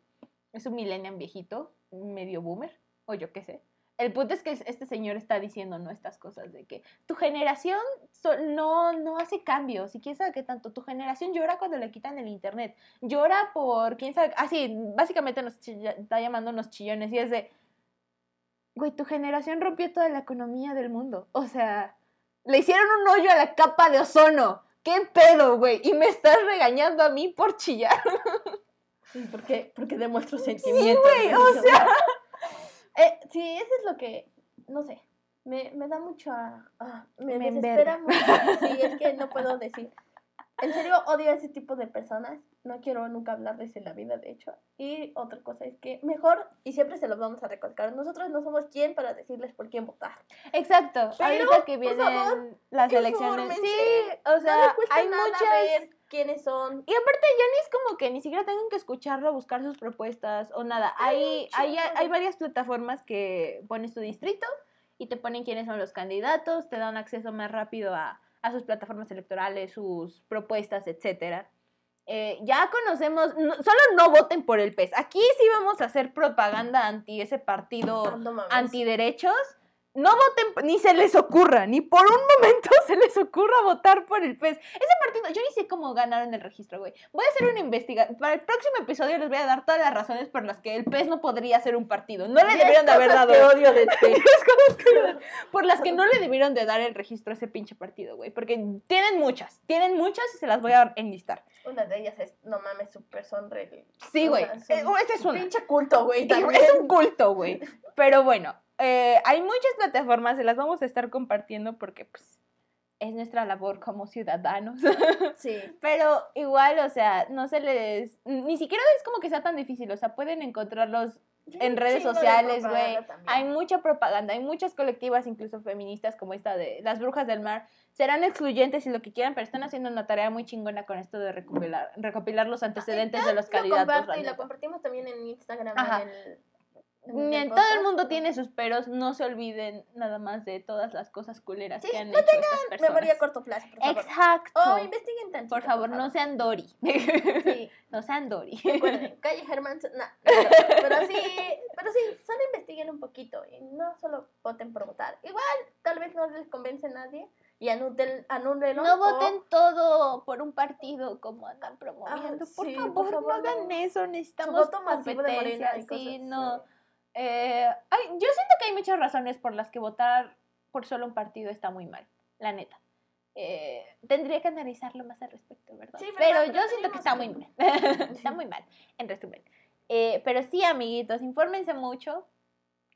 Es un millennial viejito, medio boomer, o yo qué sé. El punto es que este señor está diciendo, ¿no? Estas cosas de que tu generación so- no, no hace cambios y quién sabe qué tanto. Tu generación llora cuando le quitan el internet. Llora por quién sabe. Así, básicamente nos está llamando unos chillones y es de. Güey, tu generación rompió toda la economía del mundo. O sea, le hicieron un hoyo a la capa de ozono. ¿Qué pedo, güey? Y me estás regañando a mí por chillar. sí, porque, porque demuestro sentimientos. güey, o güey. Eh, sí, eso es lo que, no sé, me, me da mucho, a- ah, me, Me desespera enverga. mucho. Sí, es que no puedo decir. En serio, odio a ese tipo de personas. No quiero nunca hablarles en la vida, de hecho. Y otra cosa es que mejor, y siempre se los vamos a recalcar, nosotros no somos quien para decirles por quién votar. Exacto. Pero, ahorita que vienen favor, las elecciones. Sí, o no sea, cuesta hay muchas. ver quiénes son. Y aparte ya ni es como que ni siquiera tengan que escucharlo, buscar sus propuestas o nada. Hay, hay, hay varias plataformas que pones tu distrito y te ponen quiénes son los candidatos, te dan acceso más rápido a, a sus plataformas electorales, sus propuestas, etcétera. Eh, ya conocemos, no- solo no voten por el PES. Aquí sí vamos a hacer propaganda anti ese partido mames. antiderechos. No voten, ni se les ocurra, ni por un momento se les ocurra votar por el PES. Ese partido, yo ni sé cómo ganaron el registro, güey. Voy a hacer una investigación. Para el próximo episodio les voy a dar todas las razones por las que el PES no podría ser un partido. No le debieron de haber dado. que odio del PES. Por las que no le debieron de dar el registro a ese pinche partido, güey. Porque tienen muchas, tienen muchas y se las voy a enlistar. Una de ellas es, no mames, super sonre. Sí, güey. es Eh, un Ese es una. Pinche culto, güey. Es un culto, güey. Pero bueno, eh, hay muchas plataformas, se las vamos a estar compartiendo porque pues, es nuestra labor como ciudadanos. Sí. Pero igual, o sea, no se les... Ni siquiera es como que sea tan difícil, o sea, pueden encontrarlos en redes sociales, güey. Hay mucha propaganda, hay muchas colectivas, incluso feministas, como esta de Las Brujas del Mar. Serán excluyentes y lo que quieran, pero están haciendo una tarea muy chingona con esto de recopilar, recopilar los antecedentes de los Lo candidatos. y lo compartimos también en Instagram. Ajá. En el, El todo el mundo tiene sus peros, no se olviden nada más de todas las cosas culeras Sí, que han no hecho estas personas. Memoria a corto plazo, por favor. Exacto. Oh, investiguen tantito. por favor, no sean Dory. Sí, no sean Dory. recuerden, calle Germán. No, pero sí, pero sí, solo investiguen un poquito y no solo voten por votar. Igual, tal vez no les convence a nadie y anulen, anúlenlo. No o- voten todo por un partido como andan promoviendo. Ah, por, sí, favor, por favor, no hagan eso. Necesitamos voto masivo de competencia. Sí, no. Eh, ay, yo siento que hay muchas razones por las que votar por solo un partido está muy mal, la neta. Eh, tendría que analizarlo más al respecto, ¿verdad? Sí, pero Pero yo siento que está muy mal. está muy mal, en resumen. Eh, pero sí, amiguitos, infórmense mucho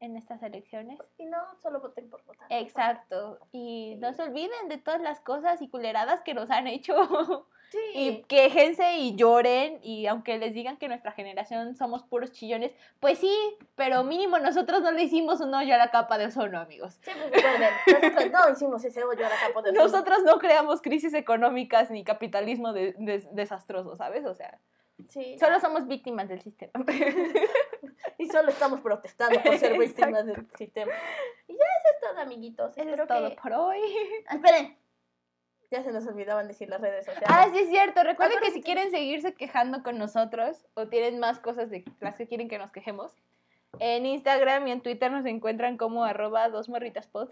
en estas elecciones. Y no solo voten por votar. Exacto. Y no se olviden de todas las cosas y culeradas que nos han hecho. Sí. y quejense y lloren. Y aunque les digan que nuestra generación somos puros chillones, pues sí, pero mínimo nosotros no le hicimos un hoyo a la capa de ozono, amigos. Sí, pues recuerden, nosotros no hicimos ese hoyo a la capa de ozono. Nosotros no creamos crisis económicas ni capitalismo de- de- desastroso, ¿sabes? O sea, Sí. solo somos víctimas del sistema. Y solo estamos protestando por ser víctimas del sistema. Y ya eso es todo, amiguitos. Eso Espero es todo que... por hoy. Esperen. Ya se nos olvidaban decir las redes sociales. Ah, sí es cierto. Recuerden que si quieren seguirse quejando con nosotros o tienen más cosas de las que quieren que nos quejemos, en Instagram y en Twitter nos encuentran como arroba dos morritaspod.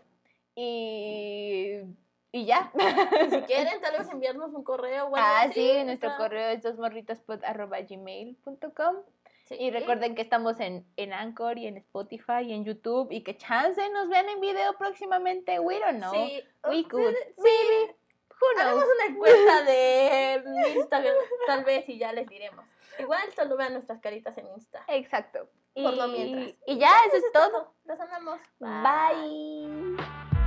Y, y ya. Si quieren, tal vez enviarnos un correo o algo Ah, sí, nuestro correo es dosmorritaspod arroba gmail.com. Sí. Y recuerden que estamos en, en Anchor y en Spotify y en YouTube y que chance nos vean en video próximamente. We don't know. Sí, We could. sí, Maybe. Who knows? Hagamos una encuesta de Instagram, tal vez, y ya les diremos. Igual solo vean nuestras caritas en Insta. Exacto. Por lo Y- mientras. Y ya, eso es todo. Los amamos. Bye.